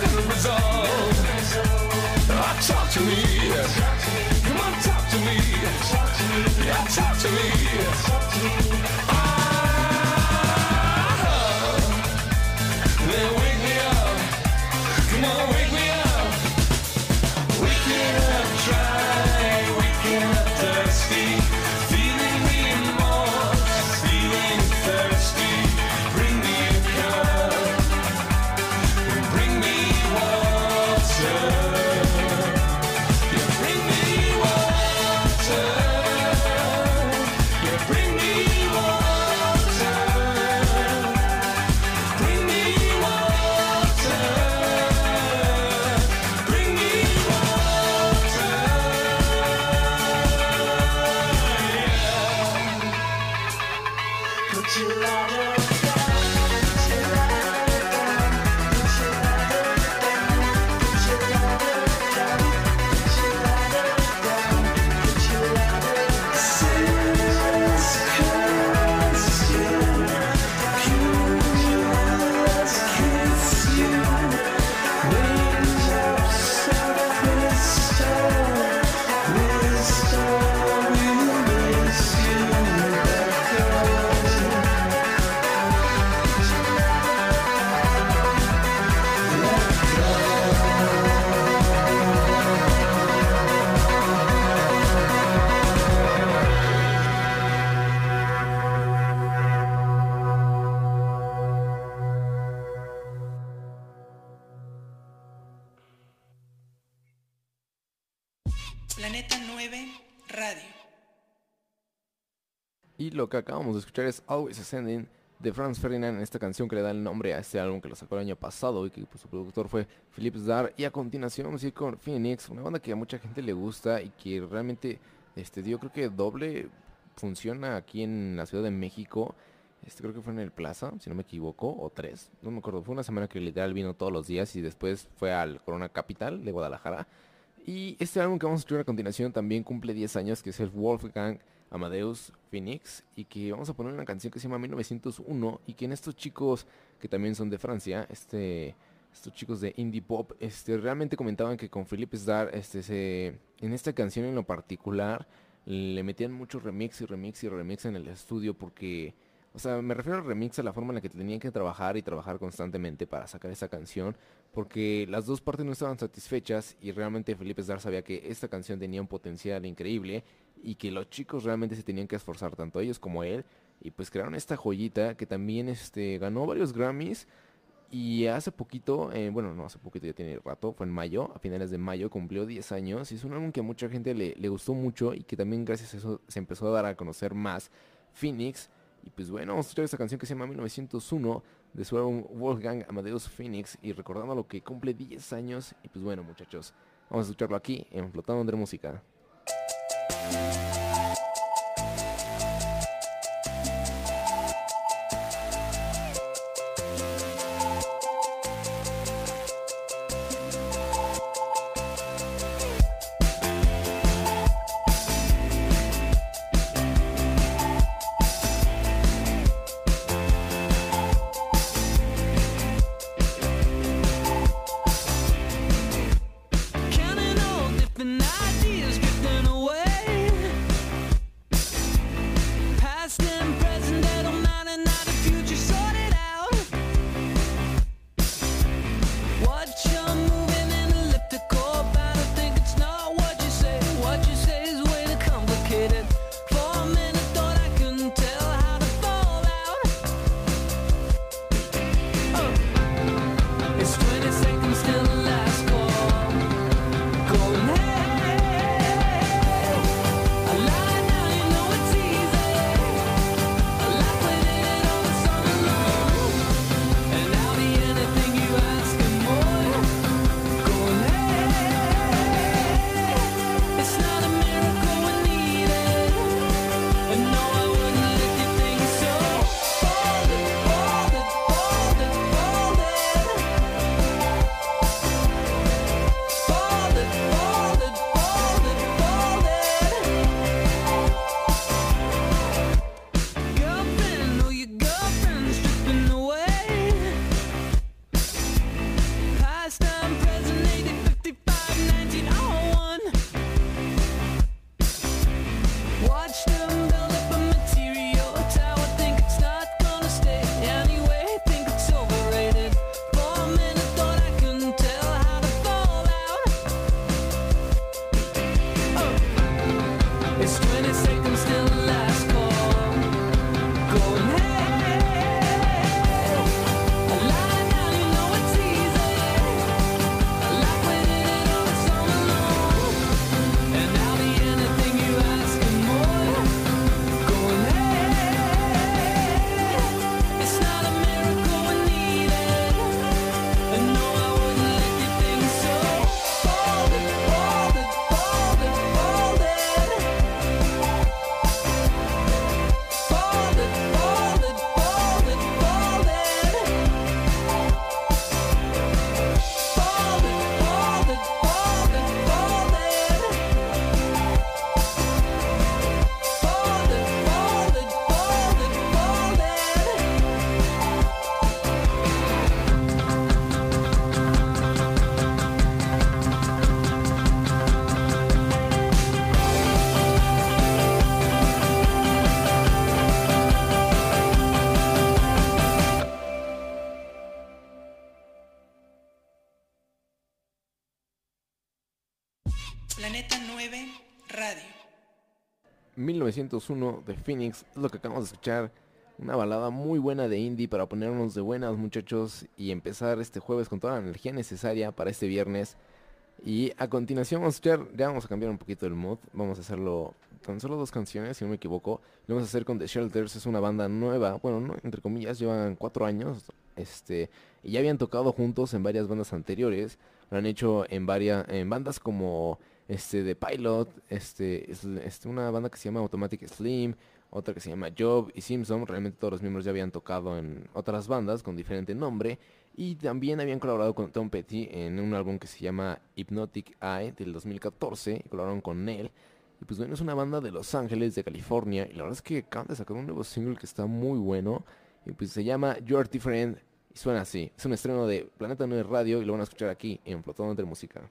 Gonna resolve. Ah, Talk to me. Come on, talk to me. Yeah, talk to me. Acabamos de escuchar es Always Ascending de Franz Ferdinand, esta canción que le da el nombre a este álbum que lo sacó el año pasado y que pues, su productor fue Philip Zdar. Y a continuación vamos a ir con Phoenix, una banda que a mucha gente le gusta y que realmente este, yo creo que doble funciona aquí en la Ciudad de México. Este creo que fue en el Plaza, si no me equivoco, o tres, no me acuerdo. Fue una semana que literal vino todos los días y después fue al Corona Capital de Guadalajara. Y este álbum que vamos a escuchar a continuación también cumple 10 años, que es el Wolfgang Amadeus Phoenix, y que vamos a poner una canción que se llama 1901, y que en estos chicos que también son de Francia, este, estos chicos de indie pop, este, realmente comentaban que con Philippe Starr, este, se, en esta canción en lo particular, le metían mucho remix y remix y remix en el estudio porque... O sea, me refiero al remix a la forma en la que tenían que trabajar y trabajar constantemente para sacar esa canción, porque las dos partes no estaban satisfechas y realmente Felipe Star sabía que esta canción tenía un potencial increíble y que los chicos realmente se tenían que esforzar, tanto ellos como él, y pues crearon esta joyita que también este, ganó varios Grammys y hace poquito, eh, bueno, no hace poquito, ya tiene rato, fue en mayo, a finales de mayo, cumplió 10 años y es un álbum que a mucha gente le, le gustó mucho y que también gracias a eso se empezó a dar a conocer más Phoenix. Y pues bueno, vamos a escuchar esta canción que se llama 1901 de su álbum Wolfgang Amadeus Phoenix y recordando lo que cumple 10 años. Y pues bueno muchachos, vamos a escucharlo aquí en Flotando Under Música. Planeta 9 Radio. 1901 de Phoenix es lo que acabamos de escuchar. Una balada muy buena de indie para ponernos de buenas muchachos y empezar este jueves con toda la energía necesaria para este viernes. Y a continuación vamos a escuchar, ya vamos a cambiar un poquito el mood, vamos a hacerlo tan solo dos canciones, si no me equivoco. Lo vamos a hacer con The Shelters, es una banda nueva, bueno, no, entre comillas, llevan cuatro años, este, y ya habían tocado juntos en varias bandas anteriores. Lo han hecho en varias, en bandas como este The Pilot, este, es, este, una banda que se llama Automatic Slim, otra que se llama Job y Simpson. Realmente todos los miembros ya habían tocado en otras bandas con diferente nombre. Y también habían colaborado con Tom Petty en un álbum que se llama Hypnotic Eye del 2014. Y colaboraron con él. Y pues bueno, es una banda de Los Ángeles, de California. Y la verdad es que acaban de sacar un nuevo single que está muy bueno. Y pues se llama You're Different. Y suena así. Es un estreno de Planeta 9 Radio y lo van a escuchar aquí en Flotando entre Música.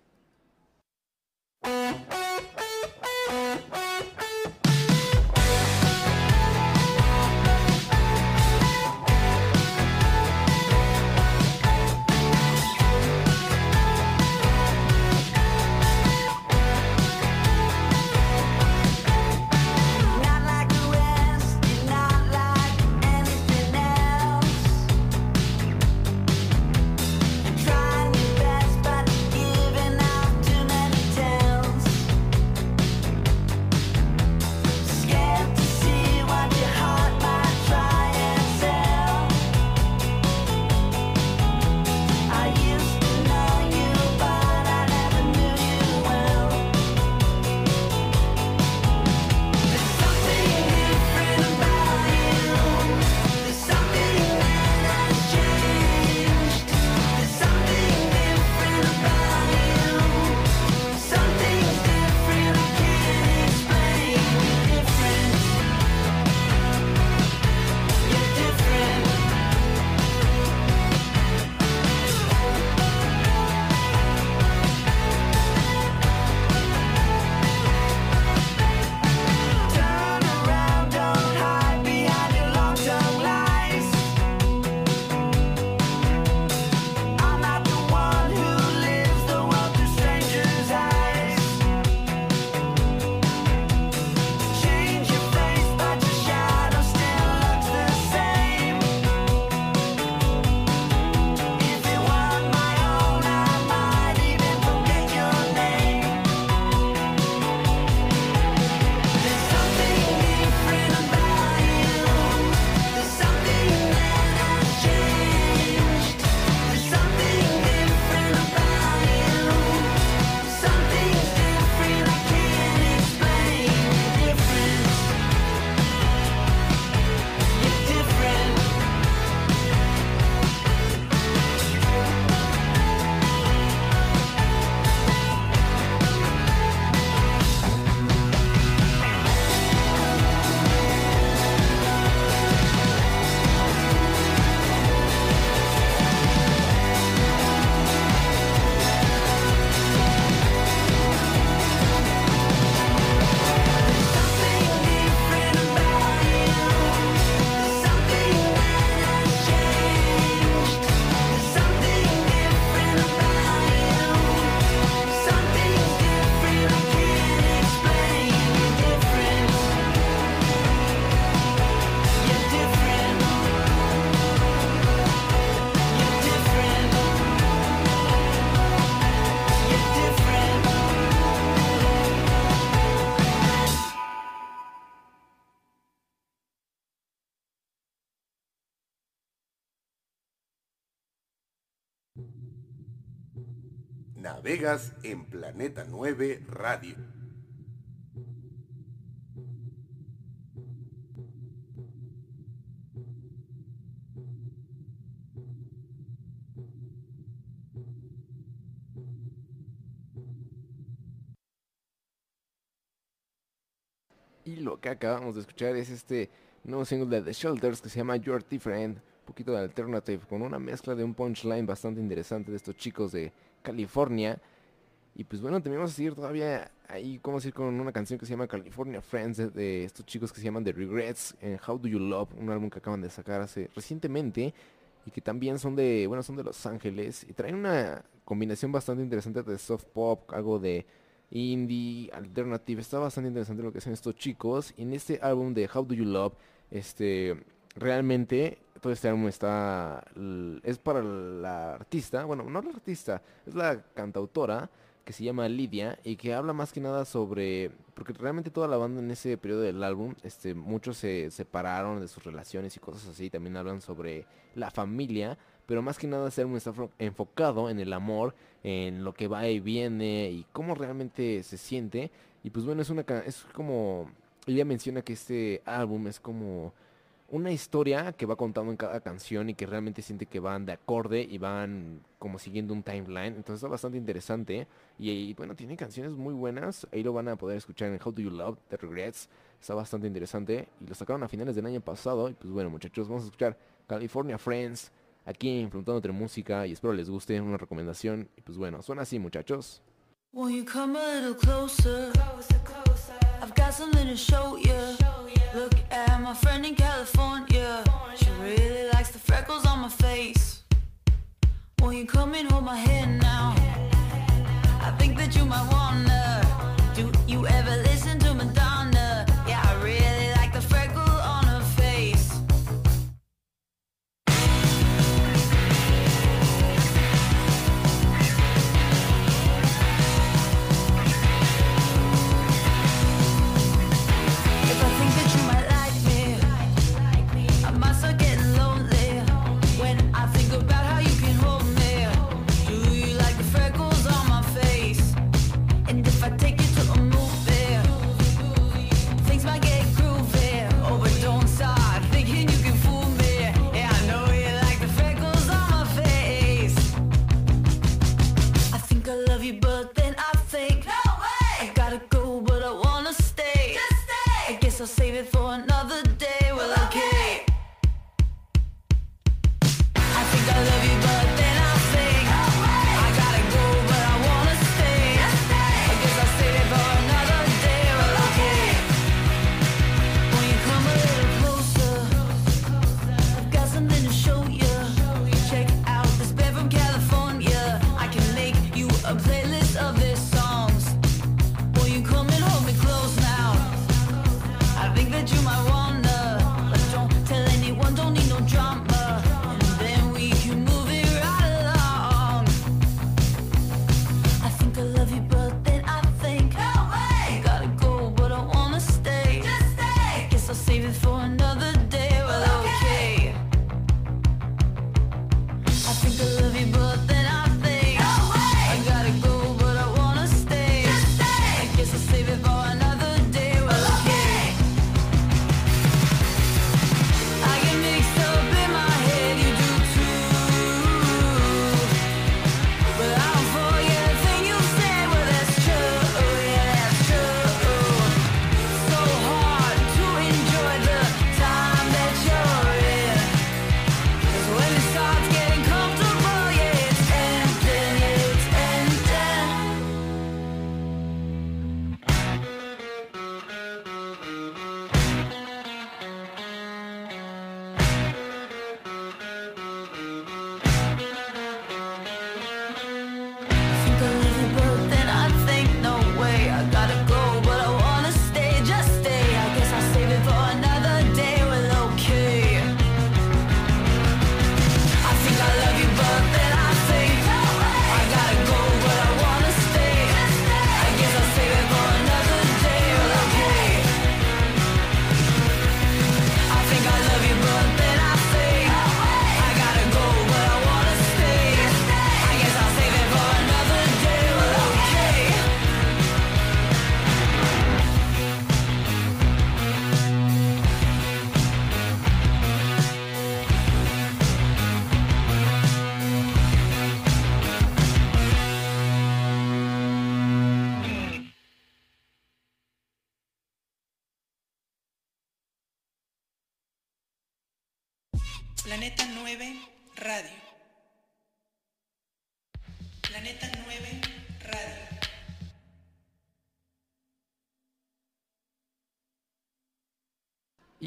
Navegas en Planeta 9 Radio. Y lo que acabamos de escuchar es este nuevo single de The Shelters que se llama You're Different, un poquito de alternative, con una mezcla de un punchline bastante interesante de estos chicos de California. Y pues bueno, también vamos a seguir todavía ahí, ¿cómo decir? Con una canción que se llama California Friends de, de estos chicos que se llaman The Regrets en How Do You Love, un álbum que acaban de sacar hace recientemente y que también son de, bueno, son de Los Ángeles y traen una combinación bastante interesante de soft pop, algo de indie, alternative, está bastante interesante lo que hacen estos chicos. Y en este álbum de How Do You Love, este, realmente todo este álbum está, es para la artista, bueno, no la artista, es la cantautora, que se llama Lidia y que habla más que nada sobre, porque realmente toda la banda en ese periodo del álbum, este, muchos se separaron de sus relaciones y cosas así, también hablan sobre la familia, pero más que nada este álbum está fo- enfocado en el amor, en lo que va y viene y cómo realmente se siente. Y pues bueno, es una, es como, ella menciona que este álbum es como una historia que va contando en cada canción y que realmente siente que van de acorde y van como siguiendo un timeline. Entonces está bastante interesante. Y, y, bueno, tiene canciones muy buenas. Ahí lo van a poder escuchar en How Do You Love The Regrets. Está bastante interesante. Y lo sacaron a finales del año pasado. Y pues bueno, muchachos, vamos a escuchar California Friends aquí en Frontando entre Música. Y espero les guste una recomendación. Y pues bueno, suena así, muchachos. I've got something to show you. Look at my friend in California. She really likes the freckles on my face. Won't you come and hold my hand now? I think that you might wanna. I'll save it for another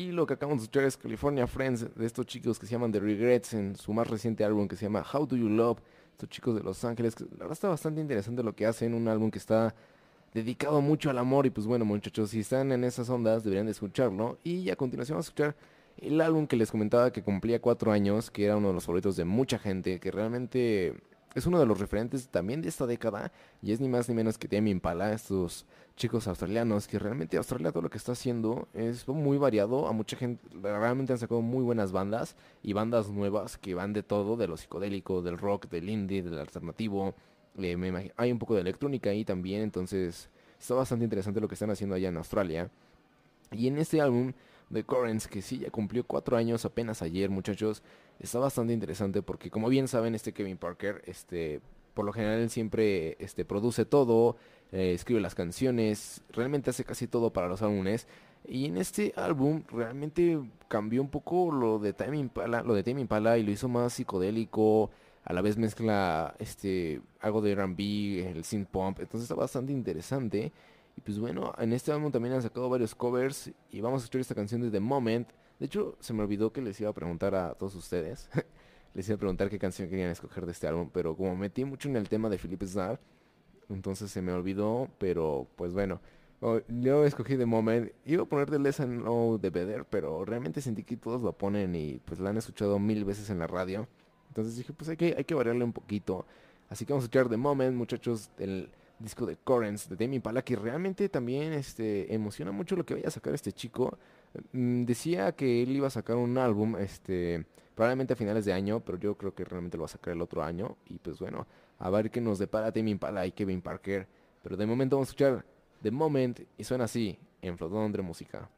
Y lo que acabamos de escuchar es California Friends de estos chicos que se llaman The Regrets en su más reciente álbum que se llama How Do You Love. Estos chicos de Los Ángeles, la verdad está bastante interesante lo que hacen, un álbum que está dedicado mucho al amor y pues bueno muchachos, si están en esas ondas deberían de escucharlo. Y a continuación vamos a escuchar el álbum que les comentaba que cumplía cuatro años, que era uno de los favoritos de mucha gente, que realmente es uno de los referentes también de esta década y es ni más ni menos que Tame Impala, estos chicos australianos que realmente Australia todo lo que está haciendo es muy variado, a mucha gente realmente han sacado muy buenas bandas y bandas nuevas que van de todo, de lo psicodélico, del rock, del indie, del alternativo, eh, hay un poco de electrónica ahí también, entonces está bastante interesante lo que están haciendo allá en Australia. Y en este álbum de Currents, que sí ya cumplió cuatro años apenas ayer, muchachos, está bastante interesante porque como bien saben, este Kevin Parker, este, por lo general siempre este, produce todo, eh, escribe las canciones, realmente hace casi todo para los álbumes. Y en este álbum realmente cambió un poco lo de Tame Impala, lo de y lo hizo más psicodélico, a la vez mezcla este algo de R&B, el synth pump, entonces está bastante interesante. Y pues bueno, en este álbum también han sacado varios covers y vamos a escuchar esta canción de The Moment. De hecho, se me olvidó que les iba a preguntar a todos ustedes. les iba a preguntar qué canción querían escoger de este álbum, pero como metí mucho en el tema de Philip Starr, entonces se me olvidó, pero pues bueno. Yo escogí The Moment, iba a poner The Lesson Know de Better, pero realmente sentí que todos lo ponen y pues la han escuchado mil veces en la radio. Entonces dije, pues hay que, hay que variarle un poquito. Así que vamos a escuchar The Moment, muchachos, del disco de Currents de Demi que realmente también este, emociona mucho lo que vaya a sacar este chico. Mm, decía que él iba a sacar un álbum, este, probablemente a finales de año, pero yo creo que realmente lo va a sacar el otro año. Y pues bueno, a ver qué nos depara Demi Impala y Kevin Parker. Pero de momento vamos a escuchar The Moment y suena así en Flotón de Música.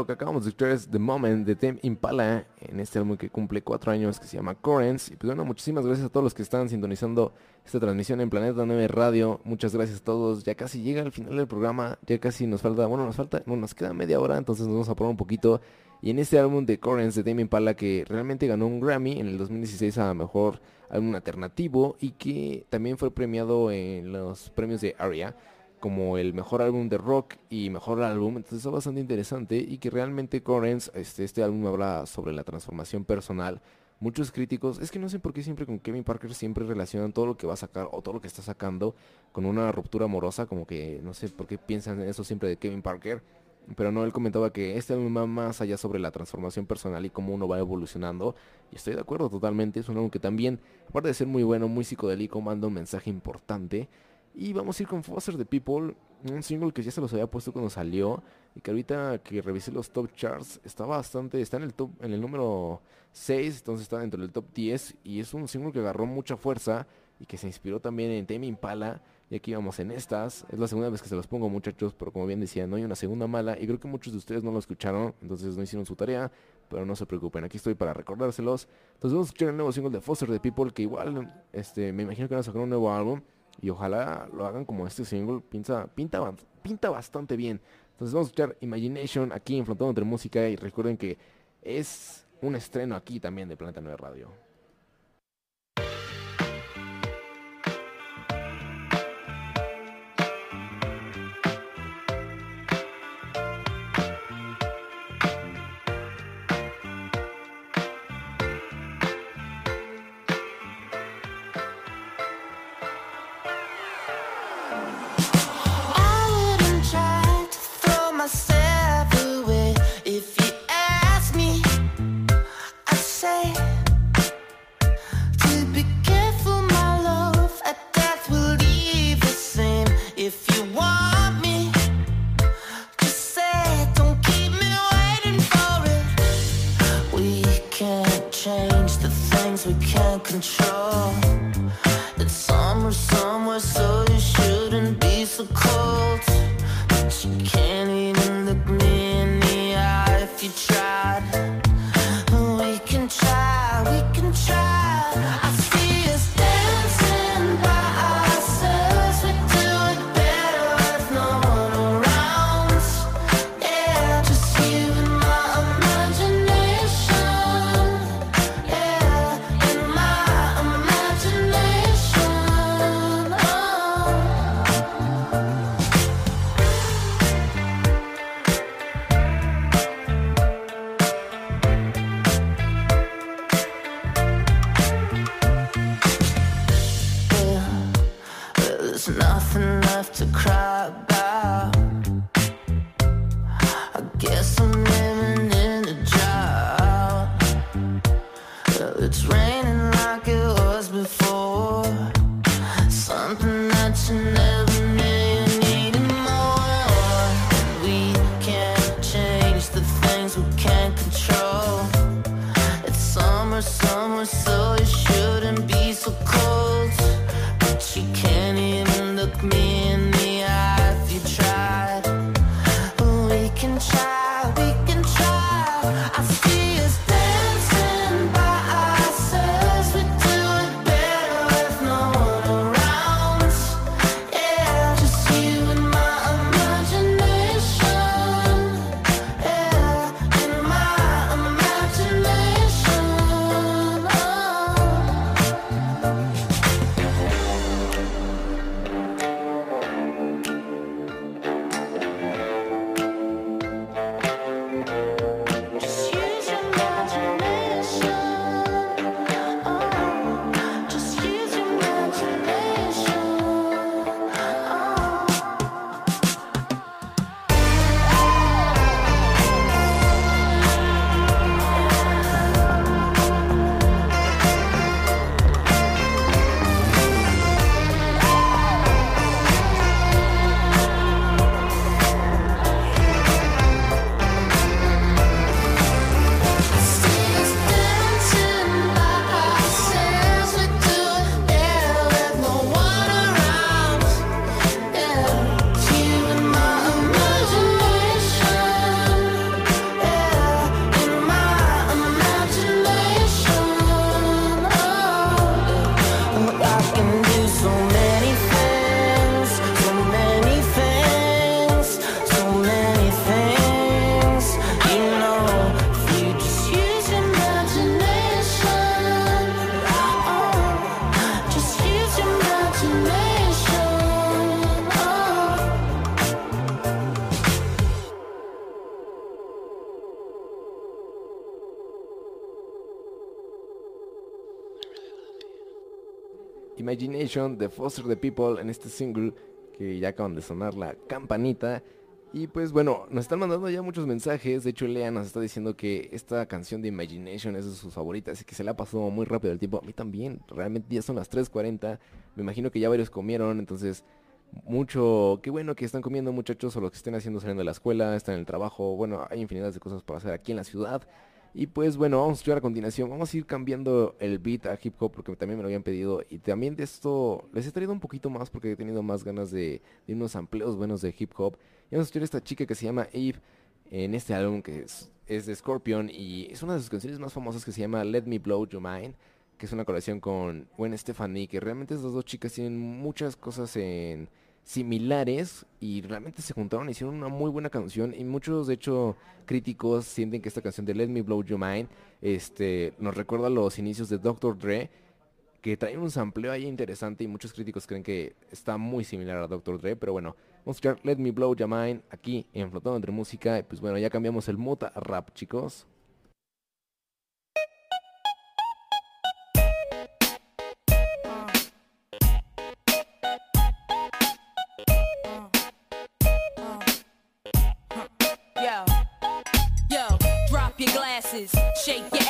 Lo que acabamos de escuchar es The Moment de Tem Impala en este álbum que cumple cuatro años que se llama Currents. Y pues bueno, muchísimas gracias a todos los que están sintonizando esta transmisión en Planeta 9 Radio. Muchas gracias a todos. Ya casi llega el final del programa. Ya casi nos falta, bueno, nos falta, no, nos queda media hora, entonces nos vamos a probar un poquito. Y en este álbum de Currents de Tame Impala que realmente ganó un Grammy en el 2016 a Mejor Álbum Alternativo y que también fue premiado en los premios de ARIA como el mejor álbum de rock y mejor álbum, entonces está bastante interesante y que realmente Currents, este, este álbum habla sobre la transformación personal. Muchos críticos, es que no sé por qué siempre con Kevin Parker siempre relacionan todo lo que va a sacar o todo lo que está sacando con una ruptura amorosa, como que no sé por qué piensan en eso siempre de Kevin Parker. Pero no, él comentaba que este álbum va más allá sobre la transformación personal y cómo uno va evolucionando. Y estoy de acuerdo totalmente. Es un álbum que también, aparte de ser muy bueno, muy psicodélico, manda un mensaje importante. Y vamos a ir con Foster the People, un single que ya se los había puesto cuando salió y que ahorita que revisé los top charts está bastante, está en el top, en el número 6, entonces está dentro del top 10 y es un single que agarró mucha fuerza y que se inspiró también en Tame Impala y aquí vamos en estas, es la segunda vez que se los pongo muchachos, pero como bien decía, no hay una segunda mala y creo que muchos de ustedes no lo escucharon, entonces no hicieron su tarea, pero no se preocupen, aquí estoy para recordárselos. Entonces vamos a escuchar el nuevo single de Foster the People que igual, este, me imagino que van a sacar un nuevo álbum y ojalá lo hagan como este single pinta, pinta, pinta bastante bien. Entonces vamos a escuchar Imagination aquí en Flotando entre Música y recuerden que es un estreno aquí también de Planeta 9 Radio. Imagination de Foster the People en este single que ya acaban de sonar la campanita. Y pues bueno, nos están mandando ya muchos mensajes. De hecho, Lea nos está diciendo que esta canción de Imagination es de sus favoritas y que se le ha pasado muy rápido el tiempo. A mí también, realmente ya son las 3.40. Me imagino que ya varios comieron, entonces mucho, qué bueno que están comiendo muchachos o lo que estén haciendo saliendo de la escuela, están en el trabajo. Bueno, hay infinidad de cosas para hacer aquí en la ciudad. Y pues bueno, vamos a escuchar a continuación. Vamos a ir cambiando el beat a hip hop porque también me lo habían pedido. Y también de esto les he traído un poquito más porque he tenido más ganas de, de unos amplios buenos de hip hop. Y vamos a escuchar a esta chica que se llama Eve en este álbum que es, es de Scorpion. Y es una de sus canciones más famosas que se llama Let Me Blow Your Mind. Que es una colaboración con Gwen Stefani. Que realmente estas dos chicas tienen muchas cosas en similares y realmente se juntaron hicieron una muy buena canción y muchos de hecho críticos sienten que esta canción de Let Me Blow Your Mind este nos recuerda a los inicios de Dr. Dre que trae un sampleo ahí interesante y muchos críticos creen que está muy similar a Dr. Dre pero bueno vamos a escuchar Let Me Blow Your Mind aquí en Flotando entre Música y pues bueno ya cambiamos el mood a rap chicos your glasses, shake your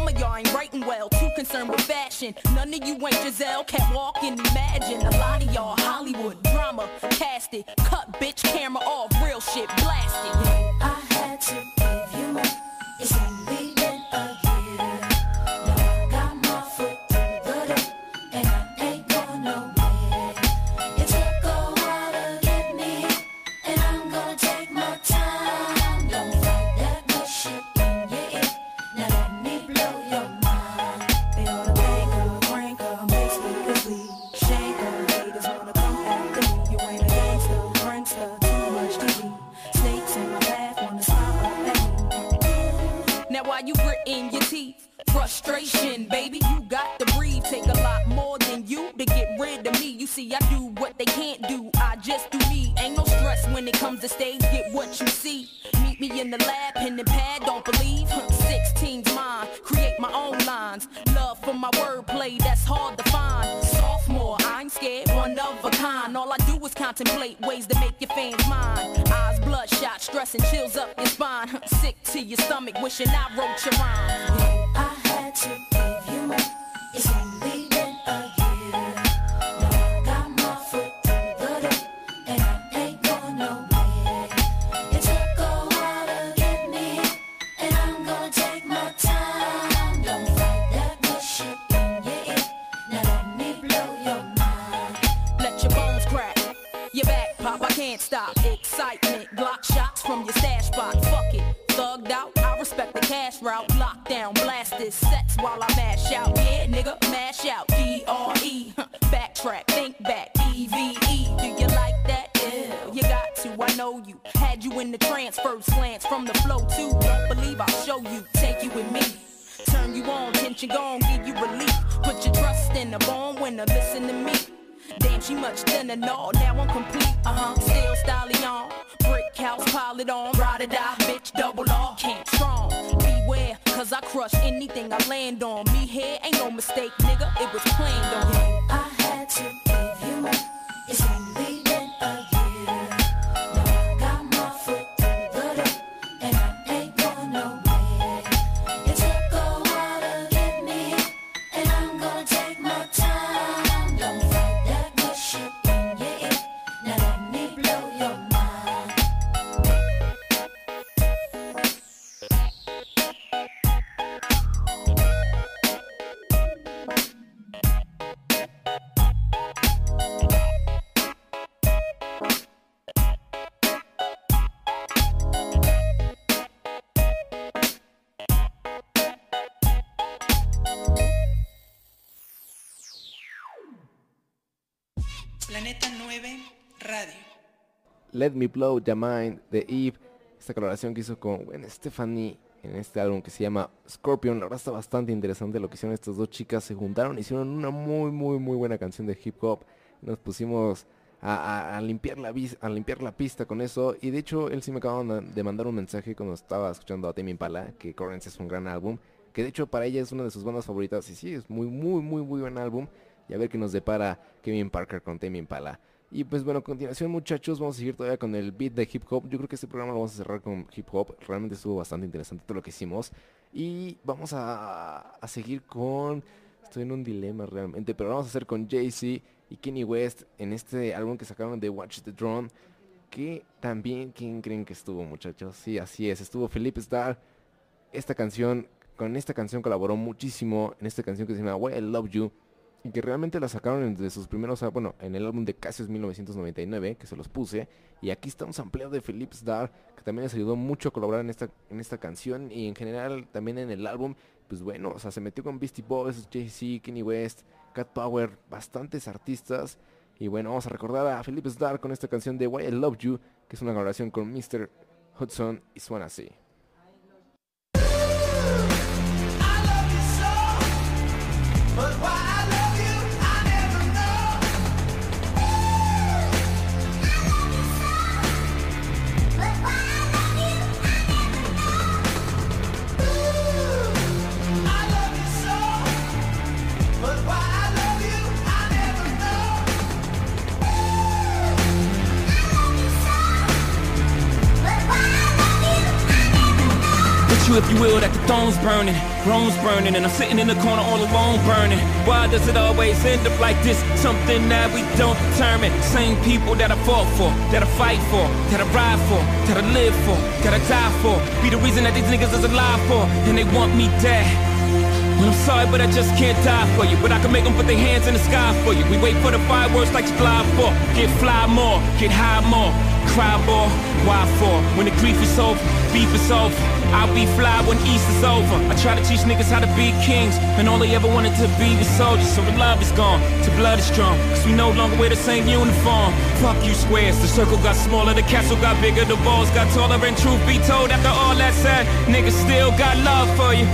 of y'all ain't writing well, too concerned with fashion. None of you ain't Giselle, can't walk and imagine. A lot of y'all Hollywood drama, cast it. Cut bitch camera off, real shit blasted. I had to give you more. Baby, you got to breathe. Take a lot more than you to get rid of me. You see, I do what they can't do. I just do me. Ain't no stress when it comes to stage. Get what you see. Meet me in the lab, pen and pad. Don't believe. Huh, 16's mine. Create my own lines. Love for my wordplay, that's hard to find. Sophomore, I ain't scared, one of a kind. All I do is contemplate ways to make your fans mine. Stress and chills up your spine. Sick to your stomach, wishing I wrote your rhyme. I had to from your stash spot. Fuck it, thugged out. I respect the cash route. Lockdown, blast this sets while I mash out. Yeah, nigga, mash out. D R E. huh, Backtrack, think back. E V E. Do you like that? Yeah, you got to. I know you. Had you in the transfer slants from the flow too. Don't believe I'll show you. Take you with me. Turn you on, tension gone, give you relief. Put your trust in a born winner, listen to me. She much thinner, no, now I'm complete. Uh huh, still styling on. Brick house, pile it on. Ride or die, bitch, double off. Can't strong. Beware, cause I crush anything I land on. Me here ain't no mistake, nigga, it was planned on. I had to Let Me Blow Your Mind de Eve, esta colaboración que hizo con Gwen Stefani en este álbum que se llama Scorpion. La verdad está bastante interesante lo que hicieron estas dos chicas. Se juntaron, hicieron una muy, muy, muy buena canción de hip hop. Nos pusimos a, limpiar la pista con eso. Y de hecho, él sí me acaba de mandar un mensaje cuando estaba escuchando a Tame Impala, que Currents es un gran álbum. Que de hecho para ella es una de sus bandas favoritas. Y sí, es muy, muy, muy, muy buen álbum. Y a ver qué nos depara Kevin Parker con Tame Impala. Y pues bueno, a continuación muchachos, vamos a seguir todavía con el beat de hip hop. Yo creo que este programa lo vamos a cerrar con hip hop. Realmente estuvo bastante interesante todo lo que hicimos. Y vamos a, a seguir con... Estoy en un dilema realmente, pero vamos a hacer con Jay-Z y Kenny West en este álbum que sacaron de Watch the Drone. Que también, ¿quién creen que estuvo muchachos? Sí, así es, estuvo Philip Starr. Esta canción, con esta canción colaboró muchísimo en esta canción que se llama Why I Love You y que realmente la sacaron de sus primeros, bueno, en el álbum de Cassius 1999, que se los puse, y aquí está un sampleo de Philip Starr, que también les ayudó mucho a colaborar en esta, en esta canción, y en general también en el álbum, pues bueno, o sea, se metió con Beastie Boys, Jay-Z, Kenny West, Cat Power, bastantes artistas, y bueno, vamos a recordar a Philip Starr con esta canción de Why I Love You, que es una colaboración con Mr. Hudson, y suena. You, if you will, that the throne's burning, Rome's burning, and I'm sitting in the corner all alone burning. Why does it always end up like this? Something that we don't determine. Same people that I fought for, that I fight for, that I ride for, that I live for, that I die for. Be the reason that these niggas is alive for, and they want me dead. I'm sorry, but I just can't die for you. But I can make them put their hands in the sky for you. We wait for the fireworks like glide for. Get fly more, get high more. Cry more, why for? When the grief is over, beef is over. I'll be fly when East is over. I try to teach niggas how to be kings, and all they ever wanted to be was soldiers. So the love is gone, the blood is strong, cause we no longer wear the same uniform. Fuck you squares, the circle got smaller, the castle got bigger, the walls got taller, and truth be told, after all that said, niggas still got love for you.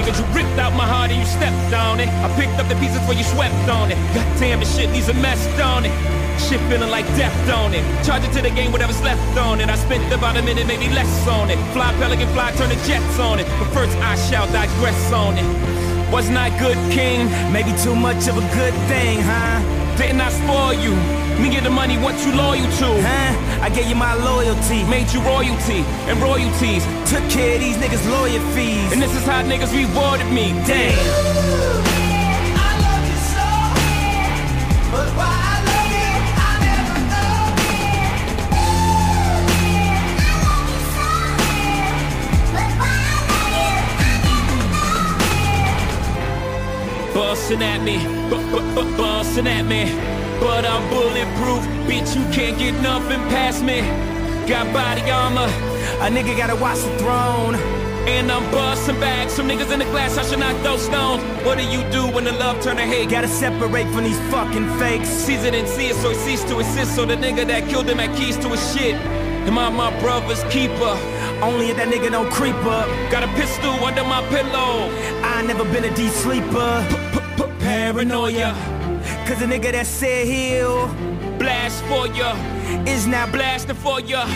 Love you ripped out my heart and you stepped on it. I picked up the pieces where you swept on it. God damn, this shit needs a mess on it. Shit feeling like death on it. Charge it to the game, whatever's left on it. I spent about a minute, maybe less on it. Fly pelican fly, turn the jets on it. But first I shall digress on it. Wasn't I good king? Maybe too much of a good thing, huh? Didn't I spoil you? Me get the money, what you loyal to? Huh? I gave you my loyalty. Made you royalty and royalties. Took care of these niggas' lawyer fees. And this is how niggas rewarded me. Damn. Bustin' at me, bu- bustin' at me. But I'm bulletproof, bitch, you can't get nothing past me. Got body armor, a nigga gotta watch the throne. And I'm busting back, some niggas in the glass, I should not throw stones. What do you do when the love turn to hate? Gotta separate from these fucking fakes. Sees it and see it, so he ceased to assist. So the nigga that killed him had keys to his shit. Am I my brother's keeper? Only if that nigga don't creep up. Got a pistol under my pillow. I never been a deep sleeper. Paranoia. Cause a nigga that said he'll blast for ya is now blasting for ya.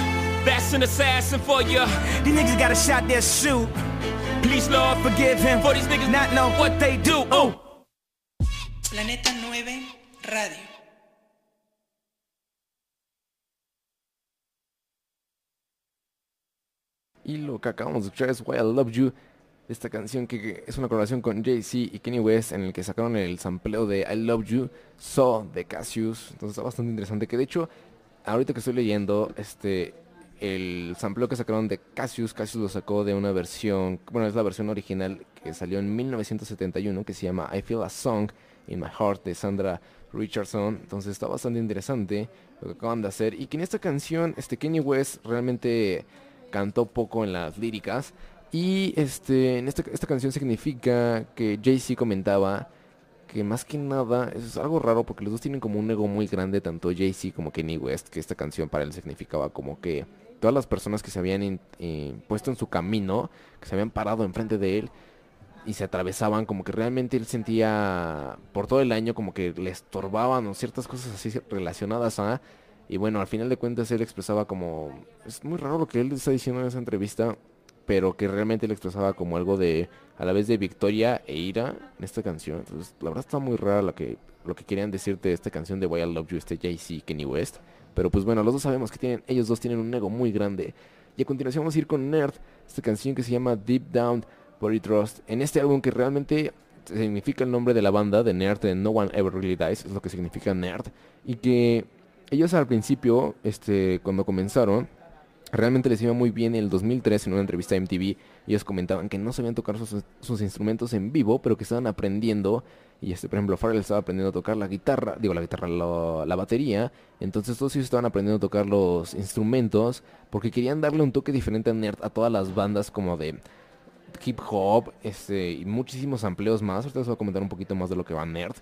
That's an assassin for ya. These niggas got a shot their shoot. Please, Lord, forgive him for these niggas not know what they do. Oh. Planeta 9 Radio. Y lo que acabamos de escuchar es Why I Love You esta canción que, es una colaboración con Jay-Z y Kenny West en el que sacaron el sampleo de I Love You, So de Cassius. Entonces está bastante interesante. Que de hecho, ahorita que estoy leyendo, este, el sampleo que sacaron de Cassius, Cassius lo sacó de una versión, bueno, es la versión original que salió en 1971 que se llama I Feel a Song in My Heart de Sandra Richardson. Entonces está bastante interesante lo que acaban de hacer. Y que en esta canción, este Kenny West realmente cantó poco en las líricas. Y este, en esta, esta canción significa que Jay-Z comentaba que más que nada es algo raro porque los dos tienen como un ego muy grande, tanto Jay-Z como Kenny West, que esta canción para él significaba como que todas las personas que se habían eh, puesto en su camino, que se habían parado enfrente de él y se atravesaban, como que realmente él sentía por todo el año como que le estorbaban o ciertas cosas así relacionadas a... Y bueno, al final de cuentas él expresaba como... Es muy raro lo que él está diciendo en esa entrevista, pero que realmente él expresaba como algo de a la vez de victoria e ira en esta canción. Entonces, la verdad está muy rara lo que lo que querían decirte de esta canción de Why I Love You, este Jay-Z Kenny West. Pero pues bueno, los dos sabemos que tienen, ellos dos tienen un ego muy grande. Y a continuación vamos a ir con Nerd, esta canción que se llama Deep Down Body Trust. En este álbum que realmente significa el nombre de la banda de Nerd, de No One Ever Really Dies, es lo que significa Nerd. Y que ellos al principio, este, cuando comenzaron, Realmente les iba muy bien en el 2003 en una entrevista a MTV. Ellos comentaban que no sabían tocar sus, instrumentos en vivo, pero que estaban aprendiendo. Y este, por ejemplo, Farrell estaba aprendiendo a tocar la guitarra, digo la guitarra, la batería. Entonces todos ellos estaban aprendiendo a tocar los instrumentos porque querían darle un toque diferente a Nerd a todas las bandas como de hip hop, este, y muchísimos amplios más. Ahorita les voy a comentar un poquito más de lo que va Nerd.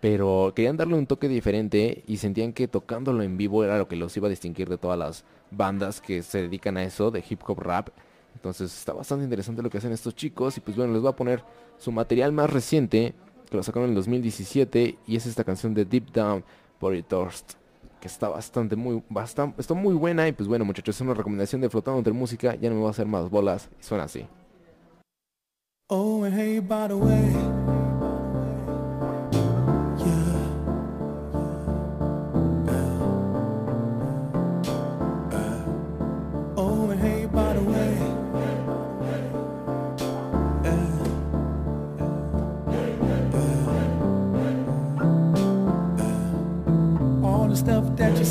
Pero querían darle un toque diferente y sentían que tocándolo en vivo era lo que los iba a distinguir de todas las bandas que se dedican a eso, de hip hop rap. Entonces está bastante interesante lo que hacen estos chicos. Y pues bueno, les voy a poner su material más reciente, que lo sacaron en el 2017, y es esta canción de Deep Down Body Thirst. Que está bastante, muy, bastante, está muy buena. Y pues bueno, muchachos, es una recomendación de Flotando entre Música. Ya no me voy a hacer más bolas. Y suena así. Oh, hey,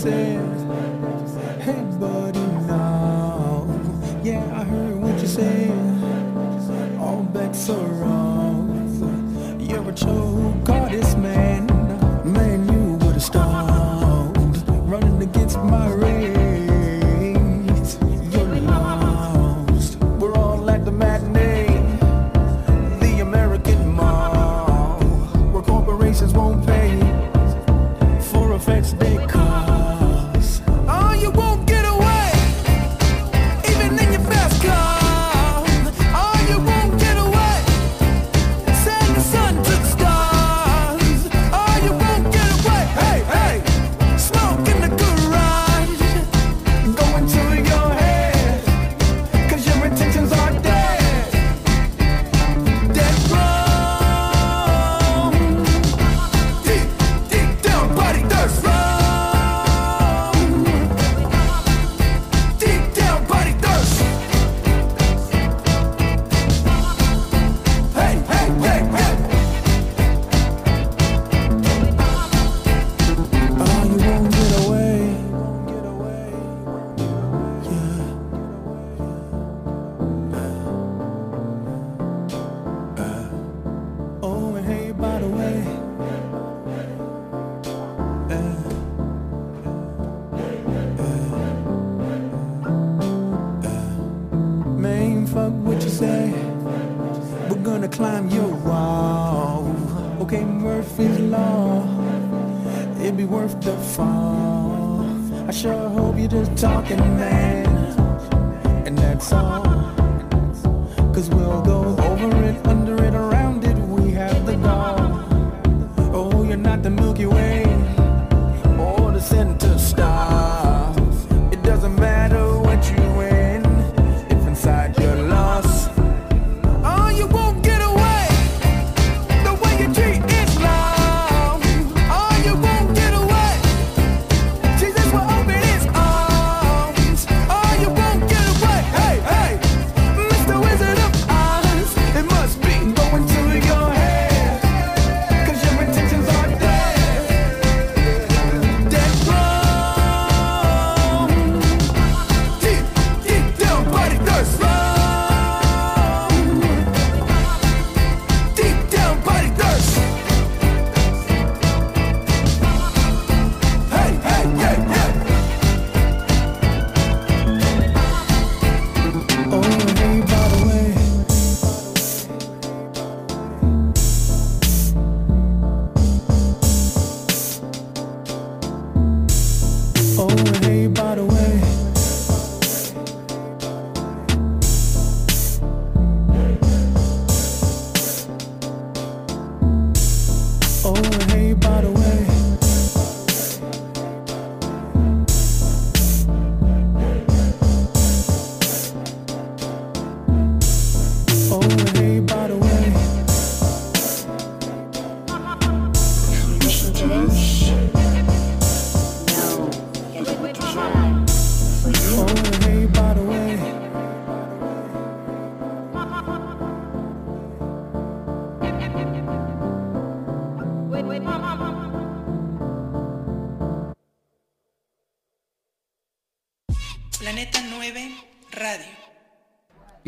said. Hey, buddy, now, yeah, I heard what you said all bets are wrong. You're a choke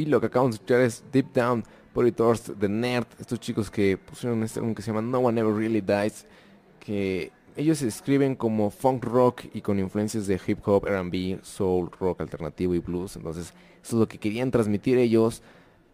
lo que acabamos de escuchar es Deep Down, Body Thirst, The Nerd, estos chicos que pusieron este álbum que se llama No One Ever Really Dies, que ellos se escriben como funk rock y con influencias de hip hop, R&B, soul, rock alternativo y blues, entonces eso es lo que querían transmitir ellos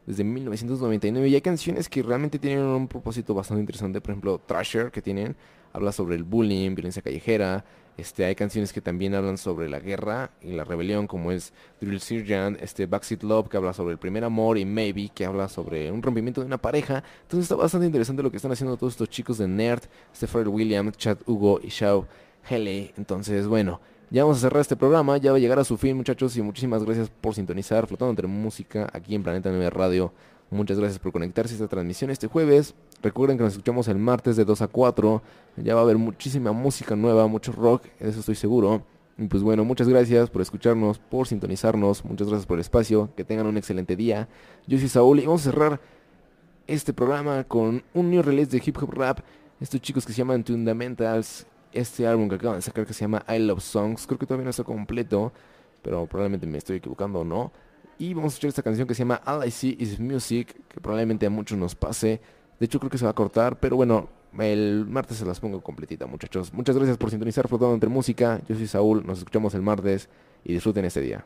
desde 1999 y hay canciones que realmente tienen un propósito bastante interesante, por ejemplo Thrasher que tienen, habla sobre el bullying, violencia callejera, este, hay canciones que también hablan sobre la guerra y la rebelión, como es Drill Sergeant, este, Backseat Love, que habla sobre el primer amor, y Maybe, que habla sobre un rompimiento de una pareja. Entonces está bastante interesante lo que están haciendo todos estos chicos de Nerd, este Pharrell Williams, Chad Hugo y Shao Hele. Entonces, bueno, ya vamos a cerrar este programa, ya va a llegar a su fin, muchachos, y muchísimas gracias por sintonizar Flotando entre Música aquí en Planeta 9 Radio. Muchas gracias por conectarse a esta transmisión este jueves. Recuerden que nos escuchamos el martes de 2 a 4. Ya va a haber muchísima música nueva, mucho rock, eso estoy seguro. Y pues bueno, muchas gracias por escucharnos, por sintonizarnos. Muchas gracias por el espacio. Que tengan un excelente día. Yo soy Saúl y vamos a cerrar este programa con un new release de hip hop rap. Estos chicos que se llaman Fundamentals. Este álbum que acaban de sacar que se llama I Love Songs. Creo que todavía no está completo, pero probablemente me estoy equivocando o no. Y vamos a escuchar esta canción que se llama All I See Is Music, que probablemente a muchos nos pase. De hecho creo que se va a cortar, pero bueno, el martes se las pongo completita, muchachos. Muchas gracias por sintonizar Flotando entre Música. Yo soy Saúl, nos escuchamos el martes y disfruten este día.